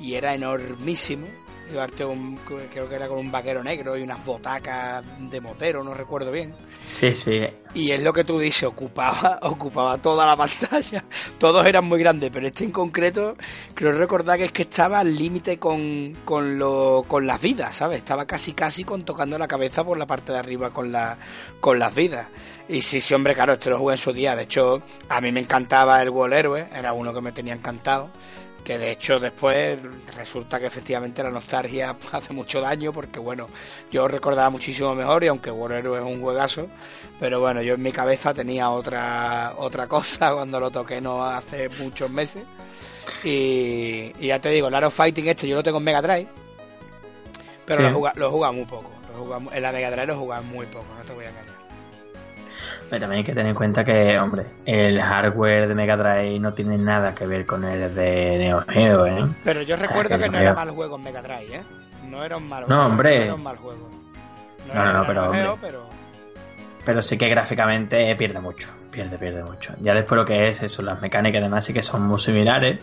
y era enormísimo llevarte un, creo que era con un vaquero negro y unas botacas de motero, no recuerdo bien. Sí, sí. Y es lo que tú dices, ocupaba, ocupaba toda la pantalla. Todos eran muy grandes, pero este en concreto, creo recordar que es que estaba al límite con, con, lo, con las vidas, ¿sabes? Estaba casi casi con tocando la cabeza por la parte de arriba con, la, con las vidas. Y sí, sí, hombre, claro, este lo jugué en su día. De hecho, a mí me encantaba el Wall Hero, era uno que me tenía encantado que de hecho después resulta que efectivamente la nostalgia hace mucho daño porque bueno, yo recordaba muchísimo mejor y aunque War es un juegazo, pero bueno, yo en mi cabeza tenía otra otra cosa cuando lo toqué no hace muchos meses y, ya te digo, el Fighting este yo lo tengo en Mega Drive, pero lo, he jugado, muy poco, en la Mega Drive lo he jugado muy poco, no te voy a engañar. También hay que tener en cuenta que, hombre, el hardware de Mega Drive no tiene nada que ver con el de Neo Geo, ¿eh? Pero yo recuerdo que, no era mal juego en Mega Drive, ¿eh? No era un mal juego. No, hombre. No era un mal juego. No, no, no, pero, pero... Pero sí que gráficamente pierde mucho. Pierde, pierde mucho. Ya después lo que es eso, las mecánicas y demás sí que son muy similares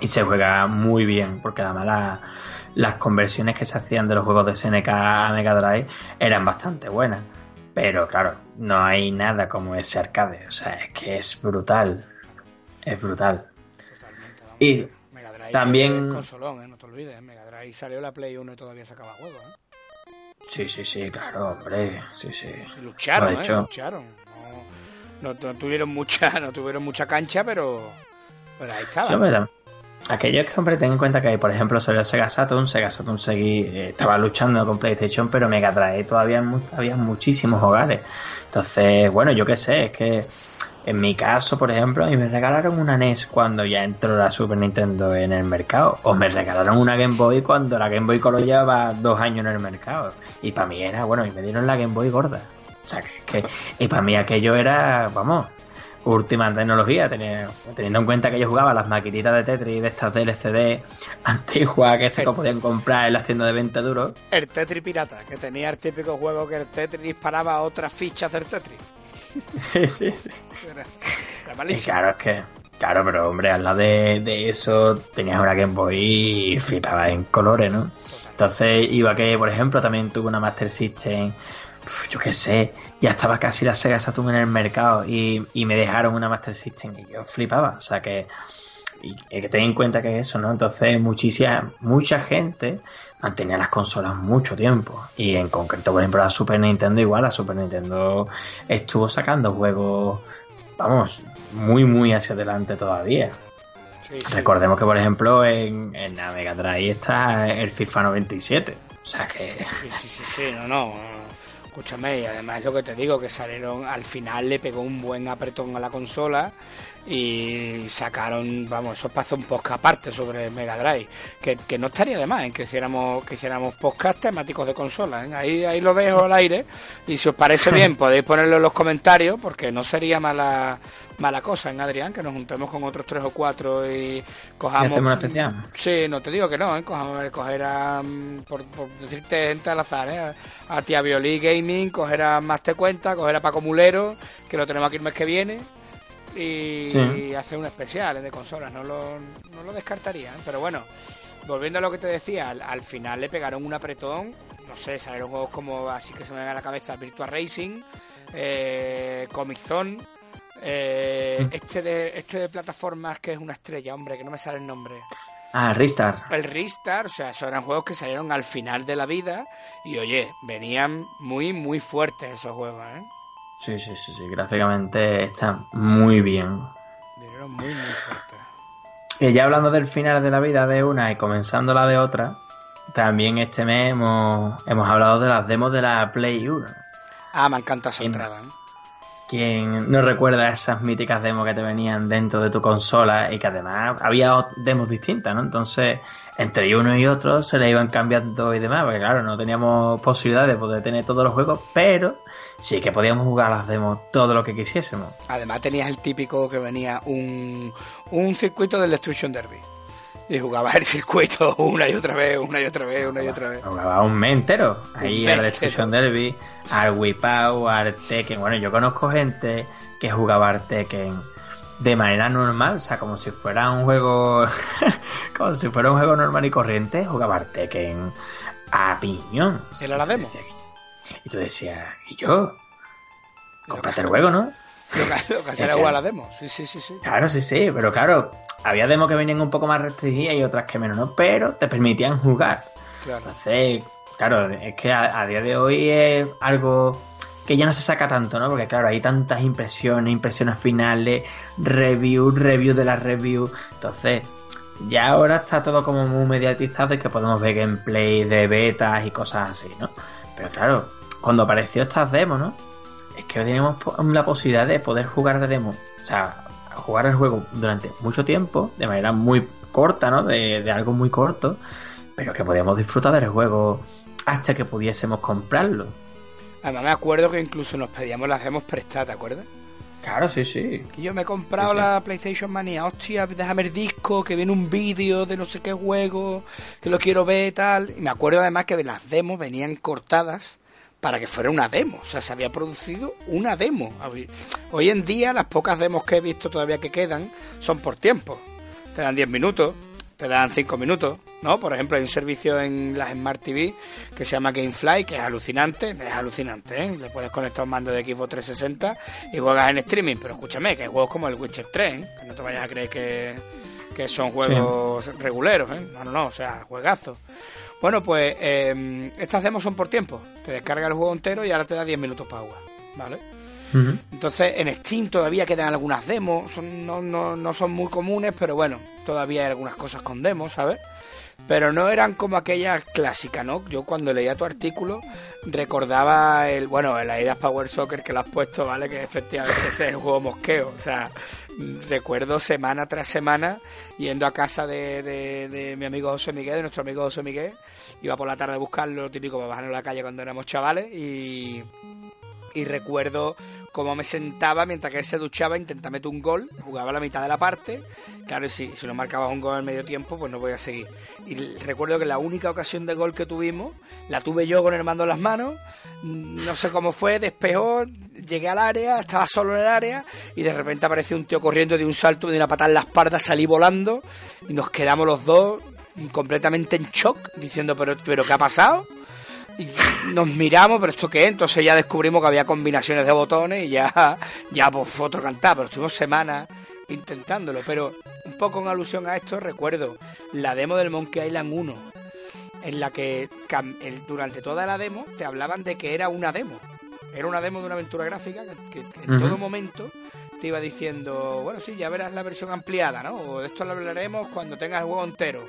y se juega muy bien, porque además las conversiones que se hacían de los juegos de SNK a Mega Drive eran bastante buenas. Pero claro, no hay nada como ese arcade, o sea, es que es brutal. Es brutal. Y Mega Drive también. consolón, ¿eh? no te olvides, Mega Drive salió la Play 1 y todavía sacaba juegos. ¿eh? Sí, sí, sí, claro, hombre. Sí, sí. lucharon, ¿eh? Lucharon. No, tuvieron mucha, no tuvieron mucha cancha, pero, pero ahí estaba. Aquellos que, hombre, ten en cuenta que, por ejemplo, salió Sega Saturn, Sega Saturn seguí, eh, estaba luchando con PlayStation, pero Mega Drive todavía había muchísimos hogares. Entonces, bueno, yo qué sé, es que en mi caso, por ejemplo, a me regalaron una NES cuando ya entró la Super Nintendo en el mercado, o me regalaron una Game Boy cuando la Game Boy Color llevaba dos años en el mercado. Y para mí era, bueno, y me dieron la Game Boy gorda. O sea, que, que y para mí aquello era, vamos, última tecnología, teniendo en cuenta que yo jugaba las maquinitas de Tetris de estas LCD antiguas que se podían comprar en las tiendas de venta duro. El Tetris pirata, que tenía el típico juego que el Tetris disparaba otras fichas del Tetris. sí, sí. claro, es que. Claro, pero hombre, al lado de, eso tenías una Game Boy y flipaba en colores, ¿no? Entonces iba que, por ejemplo, también tuve una Master System yo qué sé, ya estaba casi la Sega Saturn en el mercado y, me dejaron una Master System y yo flipaba. O sea que, y, que ten en cuenta que eso, ¿no? Entonces, muchísima, mucha gente mantenía las consolas mucho tiempo. Y en concreto, por ejemplo, la Super Nintendo, igual, la Super Nintendo estuvo sacando juegos, vamos, muy, muy hacia adelante todavía. Recordemos que, por ejemplo, en, en la Mega Drive está el FIFA 97. O sea que. Sí, sí, sí, sí, no, no escúchame, y además lo que te digo, que salieron, al final le pegó un buen apretón a la consola y sacaron, vamos, eso pasó un podcast aparte sobre Mega Drive, que, no estaría de más en que hiciéramos, que hiciéramos podcast temáticos de consola, ¿eh? ahí, ahí lo dejo al aire, y si os parece bien podéis ponerlo en los comentarios, porque no sería mala mala cosa en Adrián, que nos juntemos con otros tres o cuatro y cojamos... ¿Y especial? Sí, no te digo que no, ¿eh? Cojamos, coger a, mm, por, decirte gente al azar, ¿eh? a Tia Violí Gaming, coger a Más Te Cuenta, coger a Paco Mulero, que lo tenemos aquí el mes que viene, y, hacer un especial de consolas, no lo, no lo descartaría, ¿eh? pero bueno, volviendo a lo que te decía, al, final le pegaron un apretón, no sé, salieron juegos como así que se me ven a la cabeza Virtua Racing, eh, Comic Zone, eh, mm. este, de, este de plataformas que es una estrella, hombre, que no me sale el nombre. Ah, Ristar. El Ristar, o sea, esos eran juegos que salieron al final de la vida y oye, venían muy, muy fuertes esos juegos, ¿eh? Sí, sí, sí, sí, gráficamente están muy bien. Vinieron muy, muy fuertes. Y ya hablando del final de la vida de una y comenzando la de otra, también este mes hemos, hemos hablado de las demos de la Play 1. Ah, me encanta esa entrada, ¿eh? quien no recuerda esas míticas demos que te venían dentro de tu consola y que además había demos distintas, ¿no? Entonces, entre uno y otro se le iban cambiando y demás, porque claro, no teníamos posibilidad de poder tener todos los juegos, pero sí que podíamos jugar las demos todo lo que quisiésemos. Además tenías el típico que venía un, un circuito del Destruction Derby y jugaba el circuito una y otra vez, una y otra vez, una y otra vez. Jugaba un mes entero. Ahí al Destruction Derby, al Wipau, al Tekken. Bueno, yo conozco gente que jugaba al Tekken de manera normal, o sea, como si fuera un juego. como si fuera un juego normal y corriente, jugaba Tekken a piñón. ¿Era la demo? Y tú decías, ¿y yo? Cómprate el juego, ¿no? Lo que, hacía era la demo, sí, sí, sí, sí. Claro, sí, sí, pero claro, había demos que venían un poco más restringidas y otras que menos, ¿no? Pero te permitían jugar. Claro. Entonces, claro, es que a, día de hoy es algo que ya no se saca tanto, ¿no? Porque claro, hay tantas impresiones, impresiones finales, review, review de la review. Entonces, ya ahora está todo como muy mediatizado y que podemos ver gameplay de betas y cosas así, ¿no? Pero claro, cuando apareció estas demos, ¿no? Es que teníamos la posibilidad de poder jugar de demo. O sea, jugar el juego durante mucho tiempo, de manera muy corta, ¿no? De, de algo muy corto, pero que podíamos disfrutar del juego hasta que pudiésemos comprarlo. Además me acuerdo que incluso nos pedíamos las demos prestadas, ¿te acuerdas? Claro, sí, sí. Que yo me he comprado la PlayStation Manía, hostia, déjame el disco, que viene un vídeo de no sé qué juego, que lo quiero ver y tal. Y me acuerdo además que las demos venían cortadas para que fuera una demo. O sea, se había producido una demo. Hoy en día las pocas demos que he visto todavía que quedan son por tiempo. Te dan 10 minutos, te dan 5 minutos, ¿no? Por ejemplo, hay un servicio en las Smart TV que se llama Gamefly, que es alucinante, es alucinante, ¿eh? Le puedes conectar un mando de equipo 360 y juegas en streaming, pero escúchame, que hay juegos como el Witcher 3, ¿eh? que no te vayas a creer que, que son juegos reguleros, ¿eh? No, no, no, o sea, juegazos. Bueno, pues eh, estas demos son por tiempo. Te descarga el juego entero y ahora te da 10 minutos para jugar, ¿vale? Entonces, en Steam todavía quedan algunas demos, son, no, no, no son muy comunes, pero bueno, todavía hay algunas cosas con demos, ¿sabes? pero no eran como aquellas clásicas, ¿no? Yo cuando leía tu artículo recordaba el, bueno, el Adidas Power Soccer que lo has puesto, ¿vale? Que efectivamente es el juego mosqueo, o sea, recuerdo semana tras semana yendo a casa de, de, mi amigo José Miguel, de nuestro amigo José Miguel, iba por la tarde a buscarlo, lo típico para bajar en la calle cuando éramos chavales y, y recuerdo como me sentaba mientras que él se duchaba, intentaba meter un gol, jugaba la mitad de la parte. Claro, si, si no marcaba un gol en medio tiempo, pues no voy a seguir. Y recuerdo que la única ocasión de gol que tuvimos, la tuve yo con el mando en las manos, no sé cómo fue, despejó, llegué al área, estaba solo en el área, y de repente apareció un tío corriendo de un salto, de una patada en la espalda, salí volando, y nos quedamos los dos completamente en shock, diciendo, pero, pero ¿qué ha pasado? Y nos miramos, pero esto qué, entonces ya descubrimos que había combinaciones de botones y ya, ya pues fue otro cantar, pero estuvimos semanas intentándolo, pero un poco en alusión a esto recuerdo la demo del Monkey Island 1, en la que durante toda la demo te hablaban de que era una demo, era una demo de una aventura gráfica que, en todo momento te iba diciendo, bueno, sí, ya verás la versión ampliada, ¿no? O de esto lo hablaremos cuando tengas el juego entero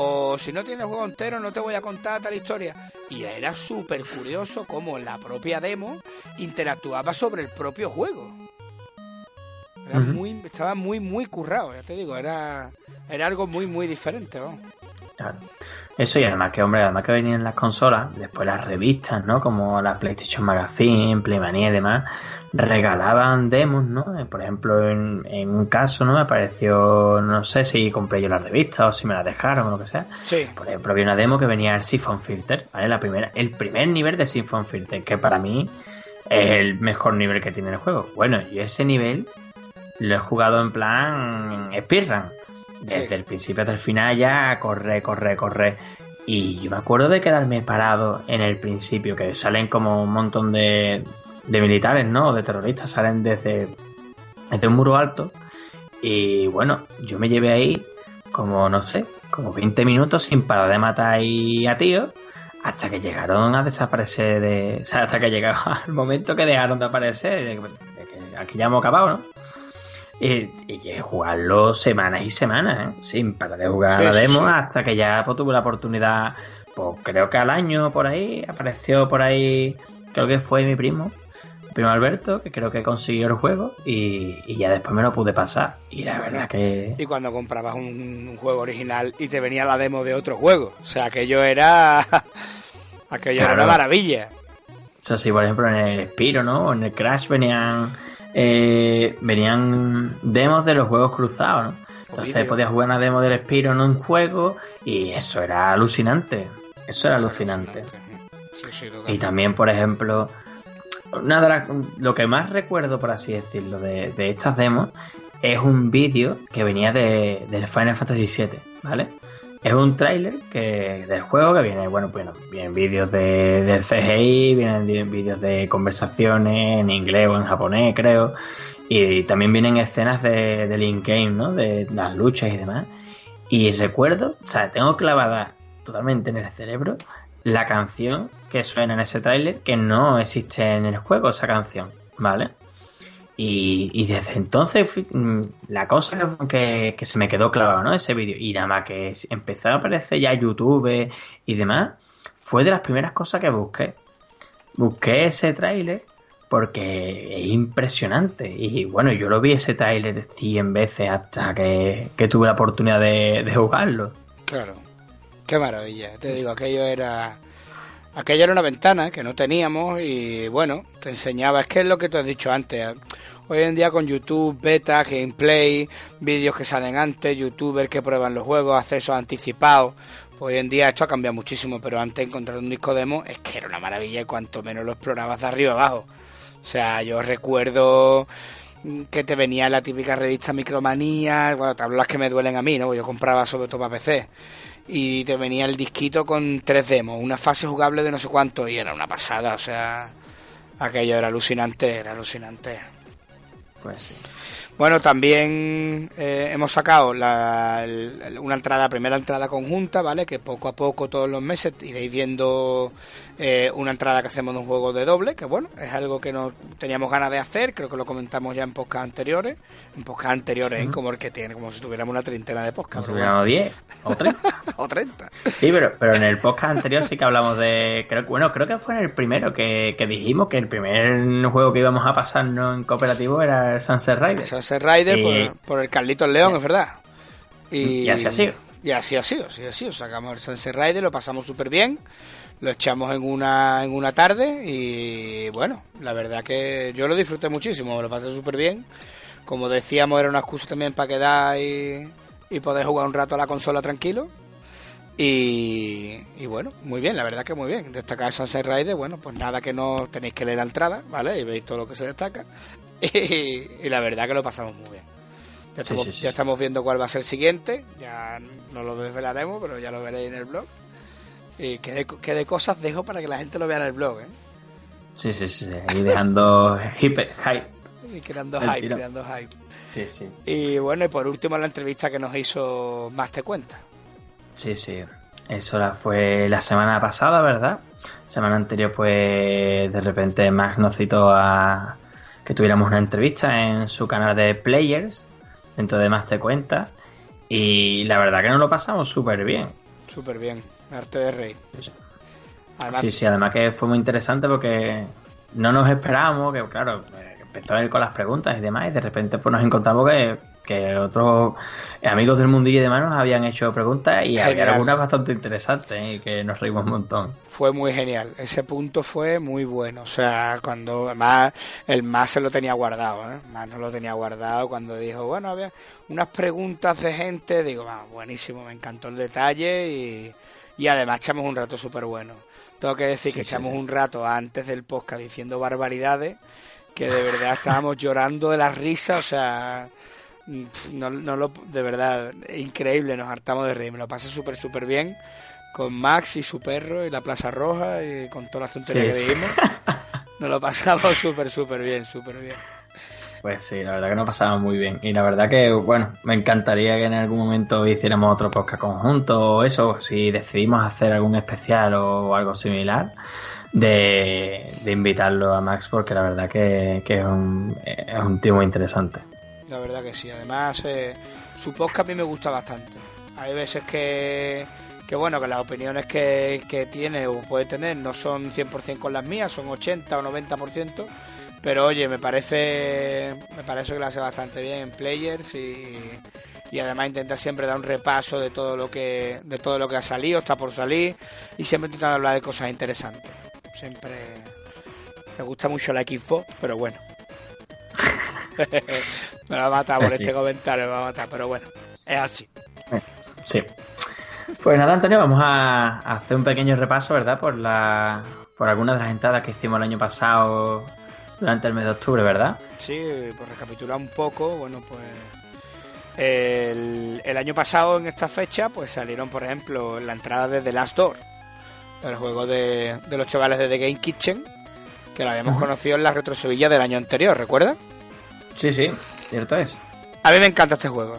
o si no tienes juego entero no te voy a contar tal historia. Y era súper curioso cómo la propia demo interactuaba sobre el propio juego. Era muy, estaba muy, muy currado, ya te digo, era, era algo muy, muy diferente. Claro. Eso y además que, hombre, además que venían las consolas, después las revistas, ¿no? Como la PlayStation Magazine, Playmania y demás, regalaban demos, ¿no? Eh, por ejemplo, en, un caso, ¿no? Me apareció, no sé si compré yo la revista o si me la dejaron o lo que sea. Sí. Por ejemplo, había una demo que venía el Siphon Filter, ¿vale? La primera, el primer nivel de Siphon Filter, que para mí es el mejor nivel que tiene el juego. Bueno, y ese nivel lo he jugado en plan speedrun. Desde el principio hasta el final ya corre, corre, corre. Y yo me acuerdo de quedarme parado en el principio, que salen como un montón de, de militares, ¿no? O de terroristas, salen desde, desde un muro alto. Y bueno, yo me llevé ahí como, no sé, como 20 minutos sin parar de matar ahí a tíos hasta que llegaron a desaparecer de... O sea, hasta que llegaba el momento que dejaron de aparecer, aquí ya hemos acabado, ¿no? Y, y jugarlo semanas y semanas, ¿eh? sin parar de jugar la demo hasta que ya pues, tuve la oportunidad, pues creo que al año por ahí, apareció por ahí, creo que fue mi primo, primo Alberto, que creo que consiguió el juego y, ya después me lo pude pasar. Y la verdad que... Y cuando comprabas un, juego original y te venía la demo de otro juego. O sea, aquello era... aquello era una maravilla. Eso sí, por ejemplo, en el Spiro, ¿no? O en el Crash venían... Eh, venían demos de los juegos cruzados, ¿no? Entonces podías jugar una demo del Spiro en un juego y eso era alucinante. Eso era alucinante. y también, por ejemplo, nada, lo que más recuerdo, por así decirlo, de, estas demos es un vídeo que venía de, Final Fantasy VII, ¿vale? Es un tráiler que del juego que viene, bueno, bueno, vienen vídeos de, del CGI, vienen vídeos de conversaciones en inglés o en japonés, creo, y también vienen escenas de, del in-game, ¿no? De las luchas y demás. Y recuerdo, o sea, tengo clavada totalmente en el cerebro la canción que suena en ese tráiler que no existe en el juego, esa canción, ¿vale? Y, desde entonces, mm, la cosa que, se me quedó clavado, ¿no? Ese vídeo. Y nada más que empezó a aparecer ya YouTube y demás, fue de las primeras cosas que busqué. Busqué ese tráiler porque es impresionante. Y bueno, yo lo vi ese tráiler 100 veces hasta que, tuve la oportunidad de, de jugarlo. Claro. Qué maravilla. Te digo, aquello era aquella era una ventana que no teníamos y bueno, te enseñaba, es que es lo que te has dicho antes. Hoy en día con YouTube, beta, gameplay, vídeos que salen antes, youtubers que prueban los juegos, accesos anticipados. Pues hoy en día esto ha cambiado muchísimo, pero antes encontrar un disco demo es que era una maravilla y cuanto menos lo explorabas de arriba abajo. O sea, yo recuerdo que te venía la típica revista Micromanía, bueno, te hablo las que me duelen a mí, ¿no? Yo compraba sobre todo para PC y te venía el disquito con tres demos, una fase jugable de no sé cuánto y era una pasada, o sea, aquello era alucinante, era alucinante. Pues sí. Bueno, también eh, hemos sacado la, una entrada, primera entrada conjunta, ¿vale? Que poco a poco, todos los meses, iréis viendo eh, una entrada que hacemos de un juego de doble, que bueno, es algo que no teníamos ganas de hacer, creo que lo comentamos ya en podcast anteriores, en podcast anteriores, como el que tiene, como si tuviéramos una treintena de podcast. Como si tuviéramos 10 o 30. o 30. Sí, pero, pero en el podcast anterior sí que hablamos de, creo, bueno, creo que fue en el primero que, dijimos que el primer juego que íbamos a pasarnos en cooperativo era el Sunset Rider. Sunset Rider por, el Carlitos León, es verdad. Y, así ha sido. Y así ha sido, así ha sido. Sacamos el Sunset Rider, lo pasamos súper bien lo echamos en una, en una tarde y bueno, la verdad que yo lo disfruté muchísimo, me lo pasé súper bien. Como decíamos, era una excusa también para quedar y, y poder jugar un rato a la consola tranquilo. Y, y, bueno, muy bien, la verdad que muy bien. Destacar Sunset Rider, bueno, pues nada que no tenéis que leer la entrada, ¿vale? Y veis todo lo que se destaca. Y, la verdad que lo pasamos muy bien. Ya estamos, ya estamos viendo cuál va a ser el siguiente, ya no lo desvelaremos, pero ya lo veréis en el blog. Y que de, cosas dejo para que la gente lo vea en el blog, ¿eh? Sí, sí, sí. Y dejando hype. Y creando hype, creando hype. Sí, sí. Y bueno, y por último la entrevista que nos hizo Más Te Cuenta. Sí, sí. Eso fue la semana pasada, ¿verdad? Semana anterior, pues de repente Max nos citó a que tuviéramos una entrevista en su canal de Players, dentro de Más Te Cuenta. Y la verdad que nos lo pasamos súper bien. Súper bien. Arte de Rey. sí, sí, además que fue muy interesante porque no nos esperábamos, que claro, empezó a ir con las preguntas y demás, y de repente pues nos encontramos que, que otros amigos del mundillo y demás nos habían hecho preguntas y había algunas bastante interesantes ¿eh? y que nos reímos un montón. Fue muy genial, ese punto fue muy bueno, o sea, cuando además el más se lo tenía guardado, ¿eh? más no lo tenía guardado cuando dijo, bueno, había unas preguntas de gente, digo, ah, buenísimo, me encantó el detalle y y además echamos un rato súper bueno. Tengo que decir que echamos un rato antes del podcast diciendo barbaridades que de verdad estábamos llorando de la risa, o sea, no, no lo, de verdad, increíble, nos hartamos de reír, me lo pasé súper, súper bien con Max y su perro y la Plaza Roja y con todas las tonterías que dijimos. Nos lo pasamos súper, súper bien, súper bien. Pues sí, la verdad que nos pasaba muy bien. Y la verdad que, bueno, me encantaría que en algún momento hiciéramos otro podcast conjunto o eso, si decidimos hacer algún especial o algo similar, de, invitarlo a Max, porque la verdad que, es, un, es un tío muy interesante. La verdad que sí, además eh, su podcast a mí me gusta bastante. Hay veces que, que bueno, que las opiniones que, que tiene o puede tener no son 100% con las mías, son 80 o 90%, pero oye, me parece me parece que lo hace bastante bien en Players y, y además intenta siempre dar un repaso de todo lo que de todo lo que ha salido, está por salir y siempre intenta hablar de cosas interesantes. Siempre me gusta mucho la Xbox, pero bueno. Me va a matar por este comentario, me va a matar, pero bueno, es así. Sí. Pues nada, Antonio, vamos a hacer un pequeño repaso, ¿verdad? Por la por algunas de las entradas que hicimos el año pasado durante el mes de octubre, ¿verdad? Sí, pues recapitular un poco, bueno, pues el, año pasado en esta fecha pues salieron, por ejemplo, la entrada de The Last Door, el juego de, los chavales de The Game Kitchen, que lo habíamos conocido en la Retro Sevilla del año anterior, ¿recuerdas? Sí, sí, cierto es. A mí me encanta este juego.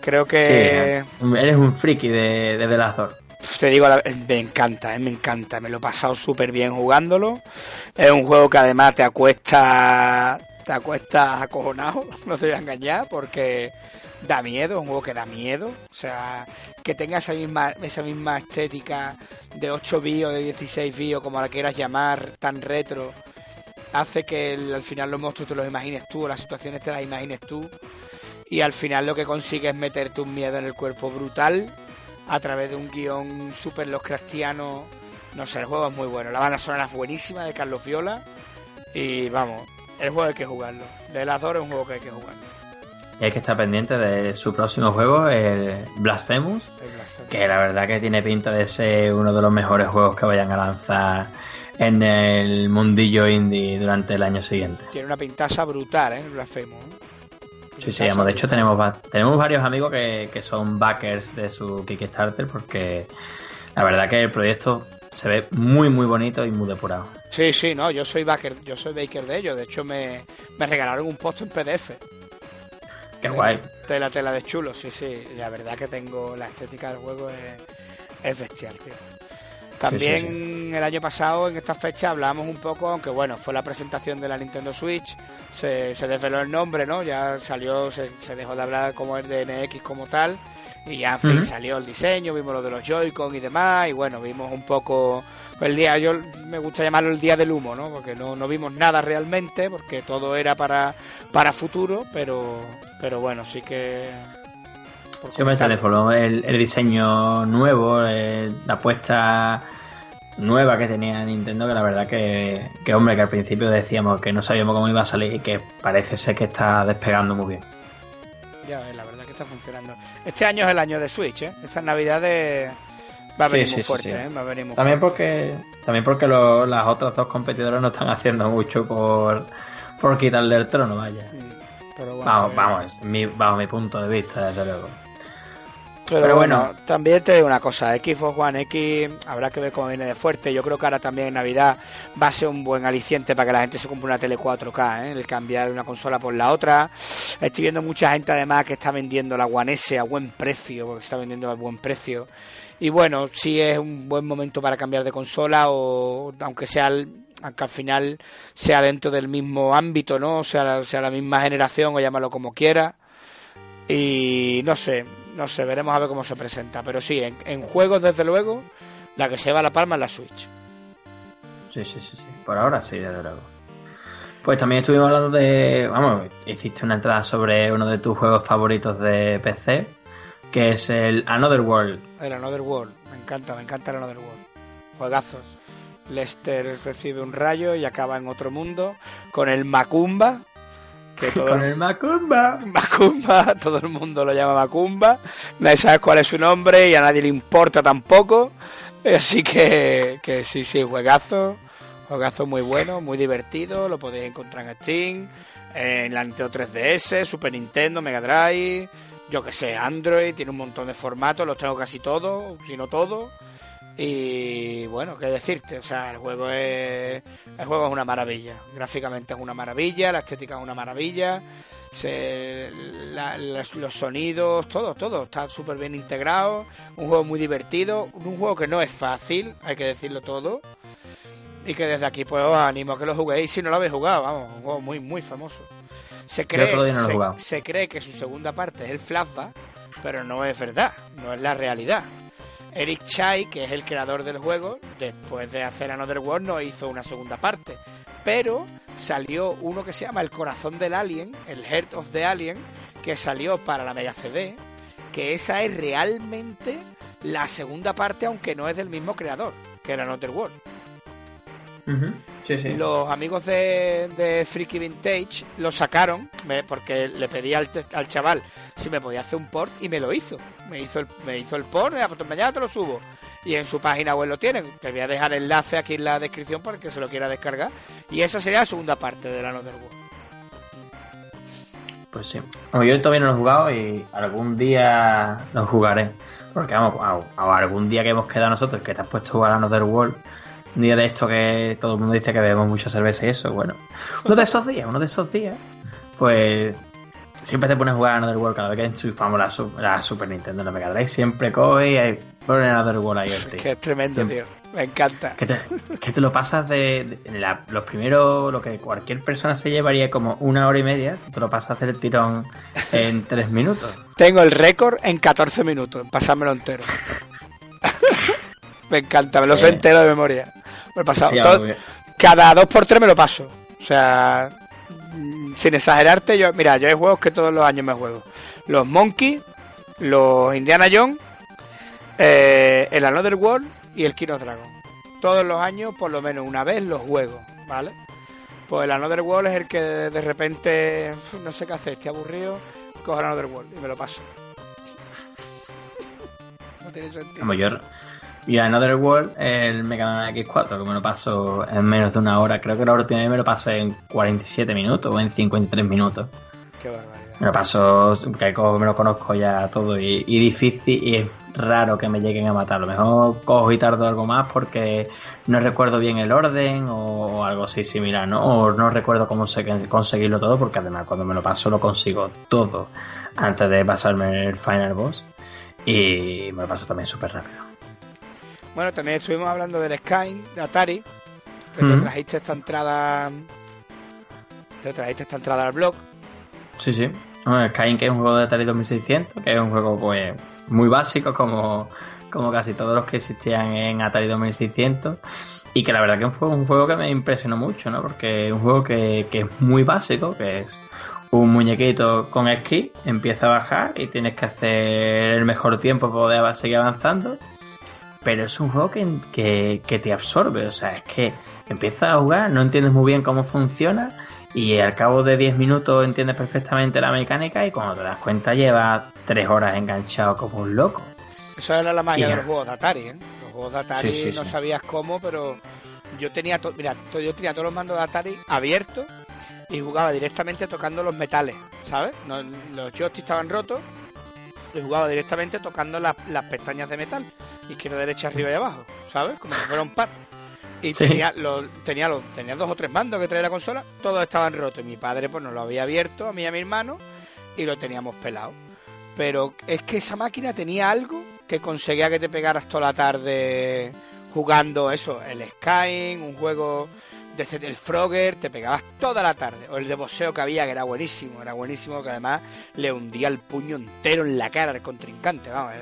Creo que... Sí, eres un friki de, de The Last Door te digo, me encanta, eh, me encanta, me lo he pasado súper bien jugándolo. Es un juego que además te acuesta, te acuestas acojonado, no te voy a engañar, porque da miedo, es un juego que da miedo. O sea, que tenga esa misma, esa misma estética de 8 o de 16 bios, como la quieras llamar, tan retro, hace que al final los monstruos te los imagines tú, las situaciones te las imagines tú. Y al final lo que consigue es meterte un miedo en el cuerpo brutal a través de un guion super los cristianos. No sé, el juego es muy bueno. La banda sonora es buenísima de Carlos Viola. Y vamos, el juego hay que jugarlo. De las dos es un juego que hay que jugarlo. Y hay que estar pendiente de su próximo juego, el Blasphemous, que la verdad que tiene pinta de ser uno de los mejores juegos que vayan a lanzar en el mundillo indie durante el año siguiente. Tiene una pintaza brutal, ¿eh? El Blasphemous. Sí, sí, de hecho tenemos, tenemos varios amigos que, que son backers de su Kickstarter porque la verdad que el proyecto se ve muy muy bonito y muy depurado. Sí, sí, no, yo soy backer, yo soy baker de ellos, de hecho me, me regalaron un post en PDF Qué guay. Tela, tela de chulo, sí, sí. La verdad que tengo la estética del juego es, bestial, tío. También el año pasado, en esta fecha, hablábamos un poco, aunque bueno, fue la presentación de la Nintendo Switch, se, se desveló el nombre, ¿no? Ya salió, se, dejó de hablar como el de NX como tal, y ya, en fin, salió el diseño, vimos lo de los Joy-Con y demás, y bueno, vimos un poco el día, yo me gusta llamarlo el día del humo, ¿no? Porque no, no vimos nada realmente, porque todo era para, para futuro, pero, pero bueno, sí que... Sí, me el, el diseño nuevo, eh, la apuesta nueva que tenía Nintendo, que la verdad que, que, hombre, que al principio decíamos que no sabíamos cómo iba a salir y que parece ser que está despegando muy bien. Ya, la verdad que está funcionando. Este año es el año de Switch, ¿eh? Estas navidades Va a venir muy fuerte, ¿eh? Va a venir muy también porque También porque las otras dos competidores no están haciendo mucho por, por quitarle el trono, vaya. vamos, eh, vamos, mi, bajo mi punto de vista, desde luego. Pero, bueno, también te digo una cosa, Xbox One X habrá que ver cómo viene de fuerte. Yo creo que ahora también en Navidad va a ser un buen aliciente para que la gente se compre una tele 4K, ¿eh? el cambiar una consola por la otra. Estoy viendo mucha gente además que está vendiendo la One S a buen precio, porque está vendiendo a buen precio. Y bueno, sí es un buen momento para cambiar de consola o aunque sea aunque al final sea dentro del mismo ámbito, ¿no? O sea, sea la misma generación o llámalo como quiera. Y no sé, no sé, veremos a ver cómo se presenta. Pero sí, en, juegos desde luego, la que se va la palma es la Switch. Sí, sí, sí, sí. Por ahora sí, desde luego. Pues también estuvimos hablando de, vamos, hiciste una entrada sobre uno de tus juegos favoritos de PC, que es el Another World. El Another World, me encanta, me encanta el Another World. Juegazos. Lester recibe un rayo y acaba en otro mundo con el Macumba. Que con el Macumba. Macumba, todo el mundo lo llama Macumba. Nadie sabe cuál es su nombre y a nadie le importa tampoco. Así que, que sí, sí, juegazo. Juegazo muy bueno, muy divertido. Lo podéis encontrar en Steam, en la Nintendo 3DS, Super Nintendo, Mega Drive yo que sé, Android, tiene un montón de formatos, los tengo casi todos, si no todos. Y bueno, qué decirte, o sea, el juego es el juego es una maravilla, gráficamente es una maravilla, la estética es una maravilla, los sonidos, todo, todo está súper bien integrado, un juego muy divertido, un juego que no es fácil, hay que decirlo todo, y que desde aquí pues os animo a que lo juguéis si no lo habéis jugado, vamos, un juego muy, muy famoso. Se cree, se, cree que su segunda parte es el flashback, pero no es verdad, no es la realidad. Eric Chai, que es el creador del juego, después de hacer Another World no hizo una segunda parte, pero salió uno que se llama El Corazón del Alien, el Heart of the Alien, que salió para la Mega CD, que esa es realmente la segunda parte, aunque no es del mismo creador, que era Another World. Los amigos de, de, Freaky Vintage lo sacaron porque le pedí al, chaval si me podía hacer un port y me lo hizo. Me hizo el, me hizo el port, pues mañana te lo subo. Y en su página web lo tienen. Te voy a dejar el enlace aquí en la descripción para que se lo quiera descargar. Y esa sería la segunda parte de la Another World. Pues sí. Como yo todavía no lo he jugado y algún día lo jugaré. Porque vamos, algún día que hemos quedado nosotros que te has puesto a jugar a Another World un día de esto que todo el mundo dice que bebemos mucha cerveza y eso, bueno. Uno de esos días, uno de esos días, pues siempre te pones a jugar a Another World cada vez que enchufamos la, la Super Nintendo, la Mega Drive, siempre coge y hay, pone Another World ahí. Es que es tremendo, tío. Me encanta. Que te, que te lo pasas de, los primeros, lo que cualquier persona se llevaría como una hora y media, te lo pasas a hacer el tirón en tres minutos. Tengo el récord en 14 minutos, en pasármelo entero. me encanta, me lo sé eh. entero de memoria. Me he pasado todo, cada dos por tres me lo paso. O sea, sin exagerarte, yo, mira, yo hay juegos que todos los años me juego. Los Monkey, los Indiana Jones, eh, el Another World y el Kino Dragon. Todos los años, por lo menos una vez, los juego, ¿vale? Pues el Another World es el que de repente, no sé qué hacer, estoy aburrido, cojo el Another World y me lo paso. no tiene sentido. Y Another World, el Mega Man X4, que me lo paso en menos de una hora. Creo que la última vez me lo pasé en 47 minutos o en 53 minutos. Qué barbaridad. Me lo paso, que me lo conozco ya todo y, difícil y es raro que me lleguen a matar. A lo mejor cojo y tardo algo más porque no recuerdo bien el orden o, algo así similar, ¿no? O no recuerdo cómo se, conseguirlo todo porque además cuando me lo paso lo consigo todo antes de pasarme el final boss y me lo paso también súper rápido. Bueno, también estuvimos hablando del Sky de Atari, que te trajiste esta entrada. Te trajiste esta entrada al blog. Sí, sí. Bueno, Sky, que es un juego de Atari 2600, que es un juego pues muy básico, como, como casi todos los que existían en Atari 2600. Y que la verdad que fue un juego que me impresionó mucho, ¿no? Porque es un juego que, que es muy básico, que es un muñequito con esquí, empieza a bajar y tienes que hacer el mejor tiempo para poder seguir avanzando pero es un juego que, te absorbe, o sea, es que empiezas a jugar, no entiendes muy bien cómo funciona y al cabo de 10 minutos entiendes perfectamente la mecánica y cuando te das cuenta llevas 3 horas enganchado como un loco. Eso era la magia de los juegos de Atari, ¿eh? Los juegos de Atari no sabías cómo, pero yo tenía, mira, yo tenía todos los mandos de Atari abiertos y jugaba directamente tocando los metales, ¿sabes? los joysticks estaban rotos y jugaba directamente tocando las, las pestañas de metal izquierda, derecha, arriba y abajo, ¿sabes? Como si fuera un par. Y tenía, los, tenía, los, tenía dos o tres mandos que traía la consola, todos estaban rotos. Y mi padre pues nos lo había abierto a mí y a mi hermano y lo teníamos pelado. Pero es que esa máquina tenía algo que conseguía que te pegaras toda la tarde jugando eso, el Skyrim, un juego desde el Frogger te pegabas toda la tarde. O el de boxeo que había, que era buenísimo, era buenísimo, que además le hundía el puño entero en la cara al contrincante, vamos,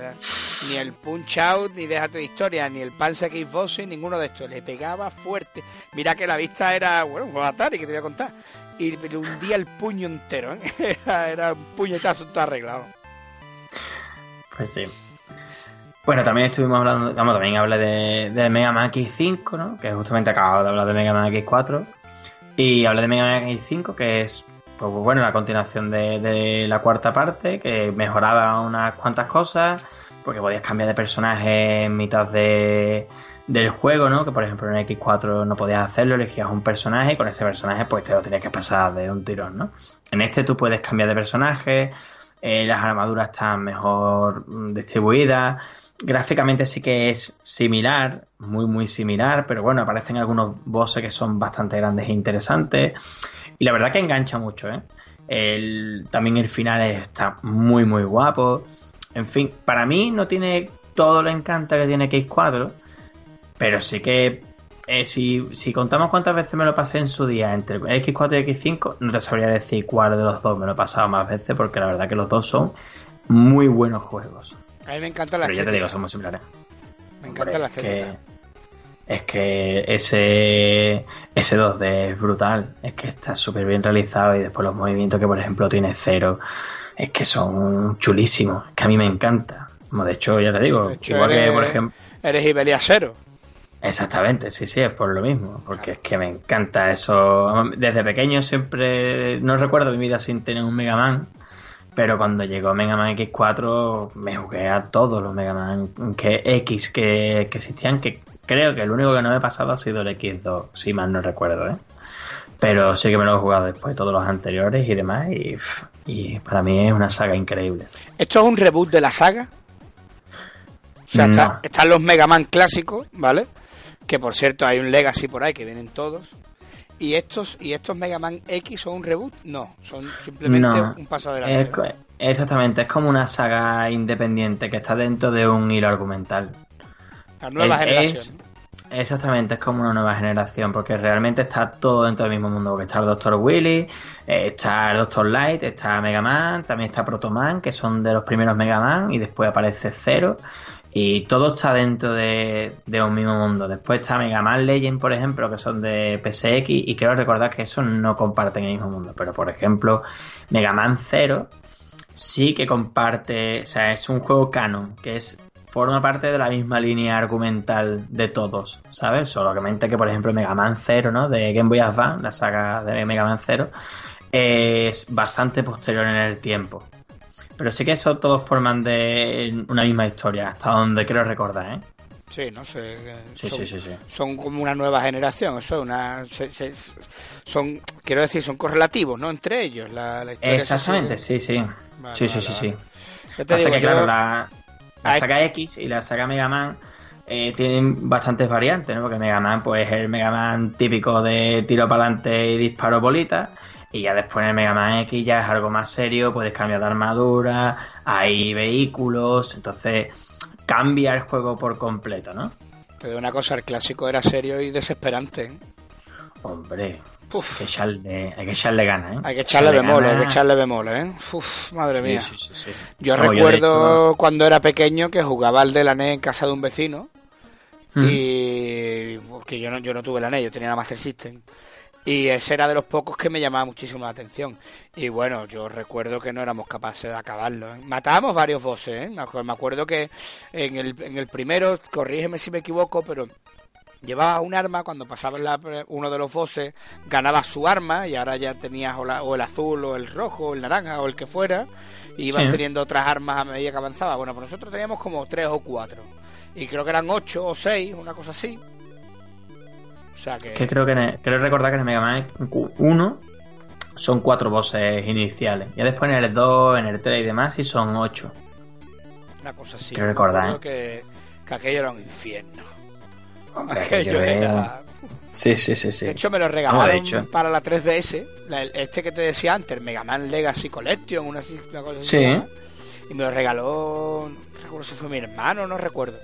ni el punch out, ni déjate de historia, ni el Panzer Kickboxing, ninguno de estos, le pegaba fuerte. Mira que la vista era, bueno, un Atari que te voy a contar. Y le hundía el puño entero, ¿eh? era, un puñetazo todo arreglado. Pues sí. Bueno, también estuvimos hablando, vamos, también hablé de, Mega Man X5, ¿no? Que justamente acabo de hablar de Mega Man X4. Y hablé de Mega Man X5, que es, pues bueno, la continuación de, la cuarta parte, que mejoraba unas cuantas cosas, porque podías cambiar de personaje en mitad de, del juego, ¿no? Que por ejemplo en X4 no podías hacerlo, elegías un personaje y con ese personaje pues te lo tenías que pasar de un tirón, ¿no? En este tú puedes cambiar de personaje, eh, las armaduras están mejor mm, distribuidas Gráficamente sí que es similar, muy muy similar, pero bueno, aparecen algunos bosses que son bastante grandes e interesantes. Y la verdad que engancha mucho, ¿eh? El, también el final está muy muy guapo. En fin, para mí no tiene todo lo encanta que tiene X4, pero sí que eh, si, si, contamos cuántas veces me lo pasé en su día entre X4 y X5, no te sabría decir cuál de los dos me lo he pasado más veces, porque la verdad que los dos son muy buenos juegos. A mí me encanta la Pero ya te digo, somos similares. Me encanta la estética. Es que ese, ese 2D es brutal. Es que está súper bien realizado y después los movimientos que, por ejemplo, tiene Cero, es que son chulísimos. que a mí me encanta. Como de hecho, ya te digo, igual eres, que, por ejemplo. Eres Ibelia Cero. Exactamente, sí, sí, es por lo mismo. Porque es que me encanta eso. Desde pequeño siempre. No recuerdo mi vida sin tener un Mega Man. Pero cuando llegó Mega Man X4 me jugué a todos los Mega Man que X que, existían, que creo que el único que no me he pasado ha sido el X2, si mal no recuerdo, ¿eh? Pero sí que me lo he jugado después de todos los anteriores y demás, y, para mí es una saga increíble. ¿Esto es un reboot de la saga? O sea, están los Mega Man clásicos, ¿vale? Que por cierto hay un Legacy por ahí que vienen todos. ¿Y estos, ¿Y estos Mega Man X son un reboot? No, son simplemente un paso adelante. exactamente, es como una saga independiente que está dentro de un hilo argumental. La nueva generación. Exactamente, es como una nueva generación, porque realmente está todo dentro del mismo mundo. Porque está el Dr. Willy, eh, está el Dr. Light, está Mega Man, también está Proto Man, que son de los primeros Mega Man, y después aparece Zero. Y todo está dentro de, un mismo mundo. Después está Mega Man Legend, por ejemplo, que son de PSX, y quiero recordar que eso no comparten el mismo mundo. Pero, por ejemplo, Mega Man Zero sí que comparte, o sea, es un juego canon, que es forma parte de la misma línea argumental de todos, ¿sabes? Solamente que, por ejemplo, Mega Man Zero, ¿no? De Game Boy Advance, la saga de Mega Man Zero, es bastante posterior en el tiempo. Pero sí que eso todos forman de una misma historia, hasta donde quiero recordar, ¿eh? Sí, no sé. Sí, son, sí, sí, son como una nueva generación, eso una. son, quiero decir, son correlativos, ¿no? Entre ellos, la, Exactamente, sí, sí. sí, sí, sí, sí. Pasa que, claro, la, la saga X y la saga Mega Man eh, tienen bastantes variantes, ¿no? Porque Mega Man, pues es el Mega Man típico de tiro para adelante y disparo bolitas. Y ya después en el Mega Man X ya es algo más serio, puedes cambiar de armadura, hay vehículos, entonces cambia el juego por completo, ¿no? Pero una cosa, el clásico era serio y desesperante. Hombre, hay que echarle, hay que echarle ganas, ¿eh? Hay que echarle, bemoles, hay que echarle bemoles, ¿eh? Uf, madre mía. yo recuerdo cuando era pequeño que jugaba al de la NES en casa de un vecino. Mm. Y. Porque yo no, yo no tuve la NES, yo tenía la Master System. Y ese era de los pocos que me llamaba muchísimo la atención. Y bueno, yo recuerdo que no éramos capaces de acabarlo. ¿eh? Matábamos varios bosses, ¿eh? Me acuerdo que en el, en el primero, corrígeme si me equivoco, pero llevaba un arma, cuando pasaba uno de los bosses, ganaba su arma y ahora ya tenías o, el azul o el rojo o el naranja o el que fuera, y ibas teniendo otras armas a medida que avanzaba. Bueno, pues nosotros teníamos como tres o cuatro, y creo que eran ocho o seis, una cosa así. O sea que... creo que creo recordar que en el Mega Man 1 son cuatro bosses iniciales, ya después en el 2, en el 3 y demás, y son ocho. Una cosa así. Creo recordar, ¿eh? que, que aquello era un infierno. Sí, sí, sí, sí. De hecho, me lo regalaron para la 3DS. este que te decía antes, Mega Man Legacy Collection, una, cosa así. Sí. Y me lo regaló, no recuerdo si fue mi hermano, no recuerdo.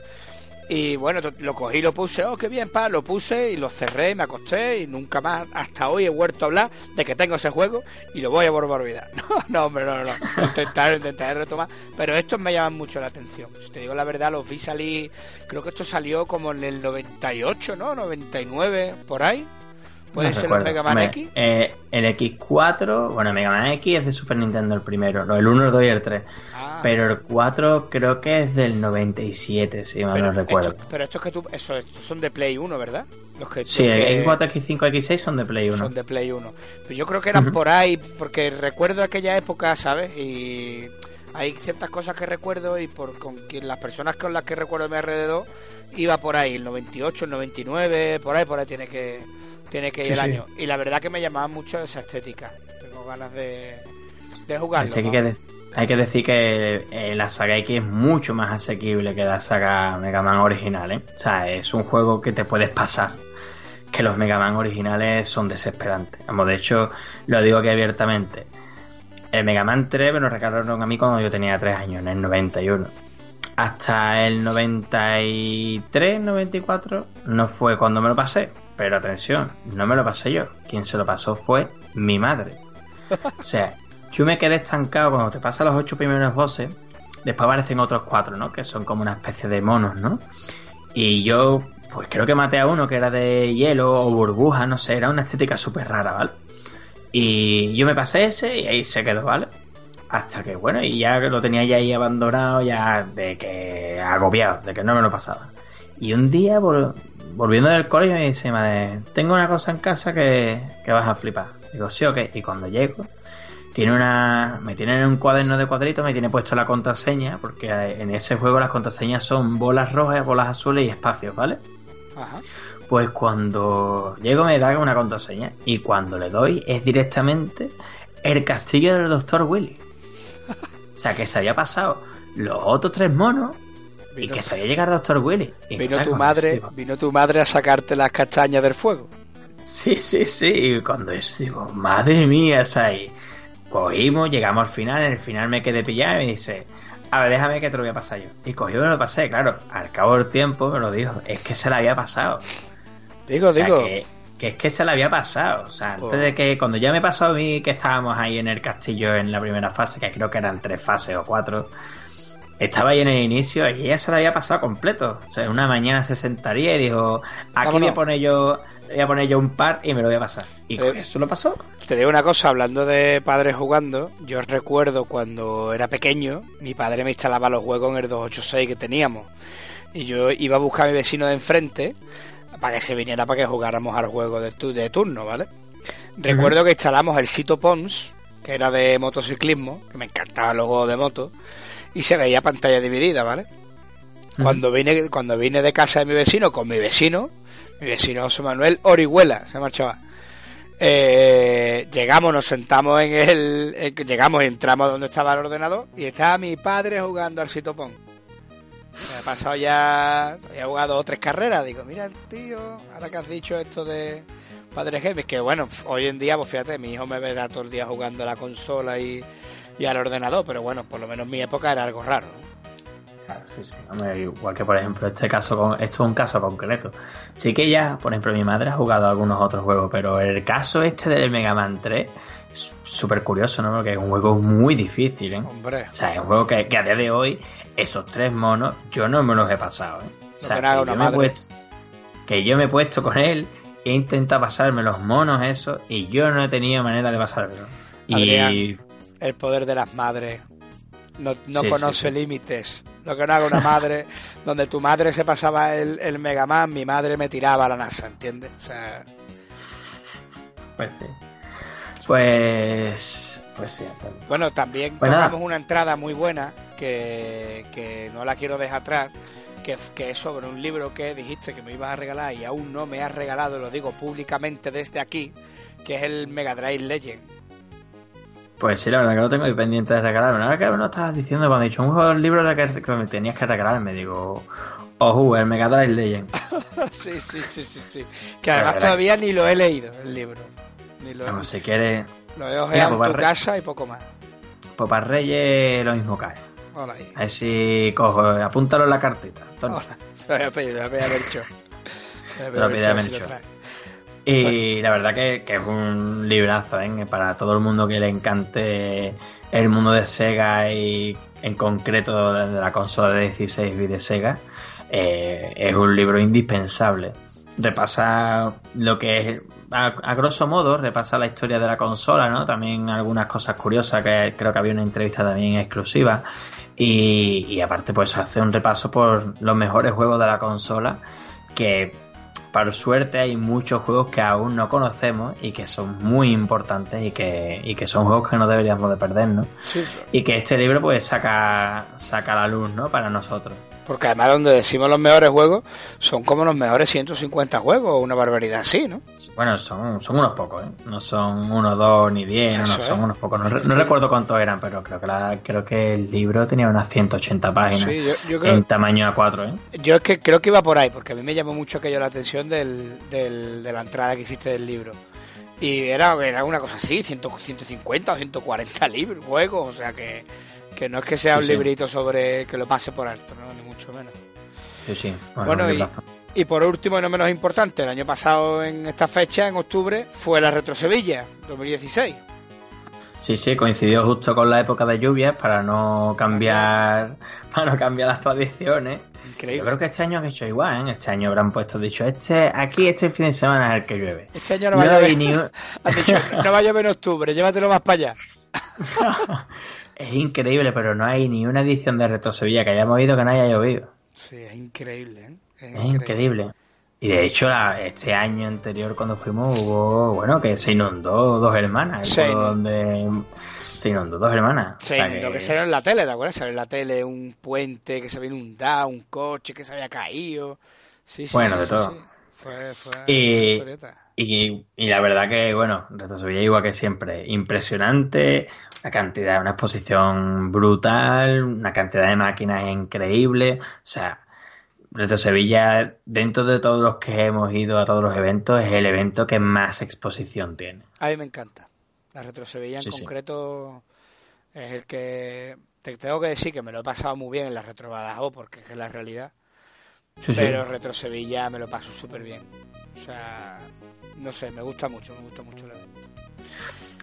Y bueno, lo cogí lo puse, oh, qué bien, pa, lo puse y lo cerré, me acosté y nunca más, hasta hoy he vuelto a hablar de que tengo ese juego y lo voy a volver a olvidar. No, no, hombre, no, no, intentar, intentar retomar. Pero estos me llaman mucho la atención. Si te digo la verdad, los vi salir, creo que esto salió como en el 98, ¿no? 99, por ahí. ¿Puede ser el Mega Man X? Eh, el X4, bueno, Mega Man X es de Super Nintendo el primero, el 1, el 2 y el 3. Ah. Pero el 4 creo que es del 97, si mal no recuerdo. pero estos que tú, eso, son de Play 1, ¿verdad? Los que, sí, el X4, X5, X6 son de Play 1. Son de Play 1. Pero yo creo que eran por ahí, porque recuerdo aquella época, ¿sabes? Y hay ciertas cosas que recuerdo y por con quien, las personas con las que recuerdo a mi alrededor iba por ahí, el 98, el 99, por ahí, por ahí tiene que tiene que ir el año. Y la verdad que me llamaba mucho esa estética. Tengo ganas de, de jugarlo. Hay que, decir que eh, la saga X es mucho más asequible que la saga Mega Man original. ¿eh? O sea, es un juego que te puedes pasar. Que los Mega Man originales son desesperantes. Vamos, de hecho, lo digo aquí abiertamente. El Mega Man 3 me lo regalaron a mí cuando yo tenía 3 años, en el 91 hasta el 93, 94 no fue cuando me lo pasé. Pero atención, no me lo pasé yo. Quien se lo pasó fue mi madre. O sea, yo me quedé estancado cuando te pasan los ocho primeros bosses. Después aparecen otros cuatro, ¿no? Que son como una especie de monos, ¿no? Y yo, pues creo que maté a uno que era de hielo o burbuja, no sé, era una estética súper rara, ¿vale? Y yo me pasé ese y ahí se quedó, ¿vale? Hasta que, bueno, y ya lo tenía ya ahí abandonado, ya de que agobiado, de que no me lo pasaba. Y un día, volviendo del colegio, me dice, madre, tengo una cosa en casa que, vas a flipar. Digo, sí, ok. Y cuando llego, tiene una me tiene en un cuaderno de cuadritos, me tiene puesto la contraseña, porque en ese juego las contraseñas son bolas rojas, bolas azules y espacios, ¿vale? Ajá. Pues cuando llego me da una contraseña y cuando le doy es directamente el castillo del doctor Willy. O sea, que se había pasado los otros tres monos y que se había llegado Doctor Willy. vino tu madre, vino tu madre a sacarte las castañas del fuego. Sí, sí, sí. Cuando eso digo, madre mía, ahí cogimos, llegamos al final, en el final me quedé pillado y me dice, a ver, déjame que te lo voy a pasar yo. Y cogió y me lo pasé, claro, al cabo del tiempo me lo dijo, es que se la había pasado. Digo, digo. Que, es que se la había pasado. O sea, antes de que, cuando ya me pasó a mí que estábamos ahí en el castillo en la primera fase, que creo que eran tres fases o cuatro, estaba ahí en el inicio y ella se la había pasado completo. O sea, una mañana se sentaría y dijo, aquí voy a poner yo voy a poner yo un par y me lo voy a pasar. Y eso lo pasó. Te digo una cosa, hablando de padres jugando, yo recuerdo cuando era pequeño, mi padre me instalaba los juegos en el 286 que teníamos. Y yo iba a buscar a mi vecino de enfrente para que se viniera para que jugáramos al juego de, de turno, ¿vale? Recuerdo que instalamos el Sito Pons, que era de motociclismo, que me encantaba los juegos de moto, y se veía pantalla dividida, ¿vale? Cuando vine, cuando vine de casa de mi vecino con mi vecino, mi vecino José Manuel Orihuela, se marchaba. Eh, llegamos, nos sentamos en el. llegamos, entramos donde estaba el ordenador y estaba mi padre jugando al sitopón. Me ha pasado ya. Había jugado dos tres carreras. Digo, mira el tío, ahora que has dicho esto de Padre Games, que bueno, hoy en día, pues fíjate, mi hijo me verá todo el día jugando a la consola y, y al ordenador, pero bueno, por lo menos en mi época era algo raro. Sí, sí. igual que por ejemplo este caso, con, esto es un caso concreto. Sí que ya, por ejemplo, mi madre ha jugado algunos otros juegos, pero el caso este del Mega Man 3 es súper curioso, ¿no? Porque es un juego muy difícil, ¿eh? Hombre. O sea, es un juego que, a día de hoy, esos tres monos, yo no me los he pasado, ¿eh? O sea, que, yo me he puesto, que yo me he puesto con él, he intentado pasarme los monos esos, y yo no he tenido manera de pasármelo. y... El poder de las madres no, no conoce límites. Lo que no haga una madre, donde tu madre se pasaba el, el Mega Man, mi madre me tiraba a la NASA, ¿entiendes? O sea... Pues sí. Pues. Pues sí. Bueno, también pues una entrada muy buena que, que no la quiero dejar atrás. Que, que, es sobre un libro que dijiste que me ibas a regalar y aún no me has regalado, lo digo públicamente desde aquí, que es el Mega Drive Legend. Pues sí, la verdad que lo tengo pendiente de regalarme. Ahora que no estabas diciendo cuando he dicho un juego libro que, que me tenías que regalarme, digo, ojo, el Mega Drive Legend. sí, sí, sí, sí, sí. Que además todavía ni lo he leído, el libro. Ni lo he... si quieres... Lo he ojeado en tu casa y poco más. Pues para Reyes lo mismo cae. Hola ahí. A ver si cojo, apúntalo en la cartita. Se lo voy a pedir, se lo voy a hecho. Se lo voy a. Y la verdad que, es un librazo, ¿eh? Para todo el mundo que le encante el mundo de Sega y en concreto de la consola de 16 bits de Sega, eh, es un libro indispensable. Repasa lo que es, a, grosso modo, repasa la historia de la consola, ¿no? También algunas cosas curiosas, que creo que había una entrevista también exclusiva. Y, y aparte, pues hace un repaso por los mejores juegos de la consola que por suerte hay muchos juegos que aún no conocemos y que son muy importantes y que, y que son juegos que no deberíamos de perdernos. Y que este libro pues saca, saca la luz, ¿no? Para nosotros. Porque además donde decimos los mejores juegos son como los mejores 150 juegos, una barbaridad así, ¿no? Bueno, son, son unos pocos, ¿eh? No son uno, dos ni diez, no, son unos pocos. No, recuerdo cuántos eran, pero creo que la, creo que el libro tenía unas 180 páginas en tamaño A4, ¿eh? Yo es que creo que iba por ahí, porque a mí me llamó mucho aquello la atención del, del, de la entrada que hiciste del libro. Y era, era una cosa así, 150 o 140 libros, juegos, o sea que que no es que sea un librito sobre que lo pase por alto, ¿no? Mucho menos. Sí, sí. Bueno, y, por último y no menos importante, el año pasado en esta fecha, en octubre, fue la Retro Sevilla 2016. Sí, sí, coincidió justo con la época de lluvias para no cambiar, para no cambiar las tradiciones. Increíble. Yo creo que este año han hecho igual, ¿eh? Este año habrán puesto, dicho, este, aquí este fin de semana es el que llueve. Este año no va a llover. no va a llover en octubre, llévatelo más para allá. Es increíble, pero no hay ni una edición de Retro Sevilla que hayamos oído que no haya llovido. Sí, es increíble. ¿eh? Es, increíble. Y de hecho, este año anterior cuando fuimos hubo, bueno, que se inundó dos hermanas. Sí. Donde se inundó dos hermanas. Sí, lo que... se ve en la tele, ¿te acuerdas? Se ve en la tele un puente que se había inundado, un coche que se había caído. Sí, sí, bueno, de todo. Fue, fue y, y, y, la verdad que, bueno, Retro Sevilla igual que siempre, impresionante, una cantidad, una exposición brutal, una cantidad de máquinas increíble, o sea, Retro Sevilla, dentro de todos los que hemos ido a todos los eventos, es el evento que más exposición tiene. A mí me encanta. La Retro Sevilla en concreto es el que... Te tengo que decir que me lo he pasado muy bien en la Retro Badajoz, porque es la realidad. pero Retro Sevilla me lo paso súper bien. O sea, no sé, me gusta mucho, me gusta mucho el evento.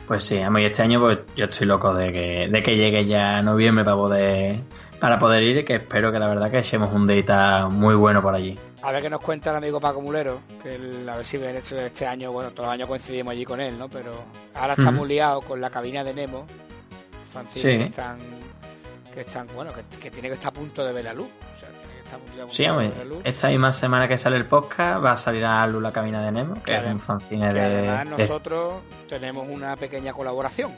Pues sí, a mí este año pues yo estoy loco de que, de que llegue ya noviembre para poder para poder ir y que espero que la verdad que echemos un data muy bueno por allí. A ver qué nos cuenta el amigo Paco Mulero, que a ver si este, este año, bueno, todos los años coincidimos allí con él, ¿no? Pero ahora estamos liados con la cabina de Nemo, fanzines que están, que están, bueno, que, tiene que estar a punto de ver la luz. Sí, de esta misma semana que sale el podcast va a salir a la luz la cabina de Nemo, que, es un fanzine de... Además nosotros tenemos una pequeña colaboración.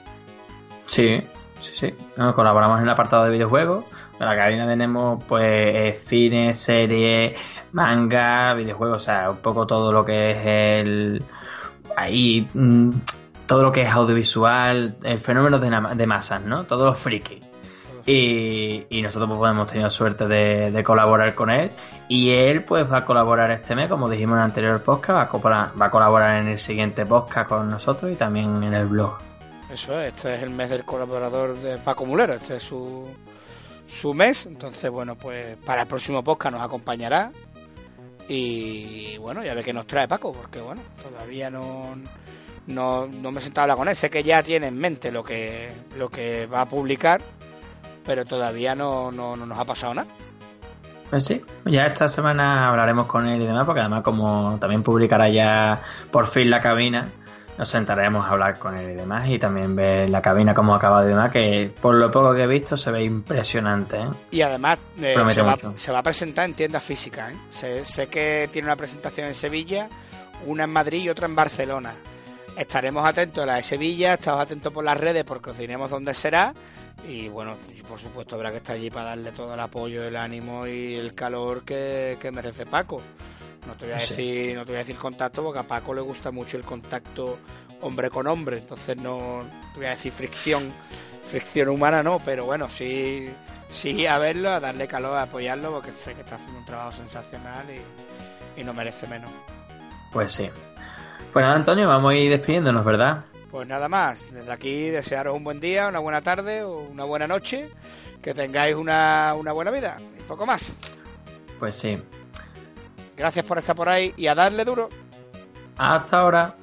Sí, sí, sí. colaboramos en el apartado de videojuegos la cabina tenemos pues cine, serie, manga, videojuegos, o sea, un poco todo lo que es el... Ahí, mm, todo lo que es audiovisual, el fenómeno de, de masas, ¿no? Todos los frikis. Y, nosotros pues, hemos tenido suerte de, colaborar con él. Y él pues va a colaborar este mes, como dijimos en el anterior podcast, va a colaborar en el siguiente podcast con nosotros y también en el blog. Eso es, este es el mes del colaborador de Paco Mulero, este es su, su mes. Entonces, bueno, pues para el próximo podcast nos acompañará. Y bueno, ya ve que nos trae Paco, porque bueno, todavía no, no, me he sentado a hablar con él. Sé que ya tiene en mente lo que, lo que va a publicar, pero todavía no, no, no nos ha pasado nada. Pues sí, ya esta semana hablaremos con él y demás, porque además como también publicará ya por fin la cabina, nos sentaremos a hablar con él y demás y también ver la cabina como acaba de demás que por lo poco que he visto se ve impresionante ¿eh? y además eh, se, va, a presentar en tiendas físicas ¿eh? sé, que tiene una presentación en Sevilla una en Madrid y otra en Barcelona estaremos atentos a la de Sevilla estamos atentos por las redes porque os diremos dónde será y bueno por supuesto habrá que estar allí para darle todo el apoyo el ánimo y el calor que, que merece Paco no te voy a decir, no te voy a decir contacto porque a Paco le gusta mucho el contacto hombre con hombre, entonces no te voy a decir fricción, fricción humana no, pero bueno, sí, sí a verlo, a darle calor, a apoyarlo, porque sé que está haciendo un trabajo sensacional y, no merece menos. Pues sí. Pues nada, Antonio, vamos a ir despidiéndonos, ¿verdad? Pues nada más, desde aquí desearos un buen día, una buena tarde o una buena noche, que tengáis una, una buena vida y poco más. Pues sí. Gracias por estar por ahí y a darle duro. Hasta ahora.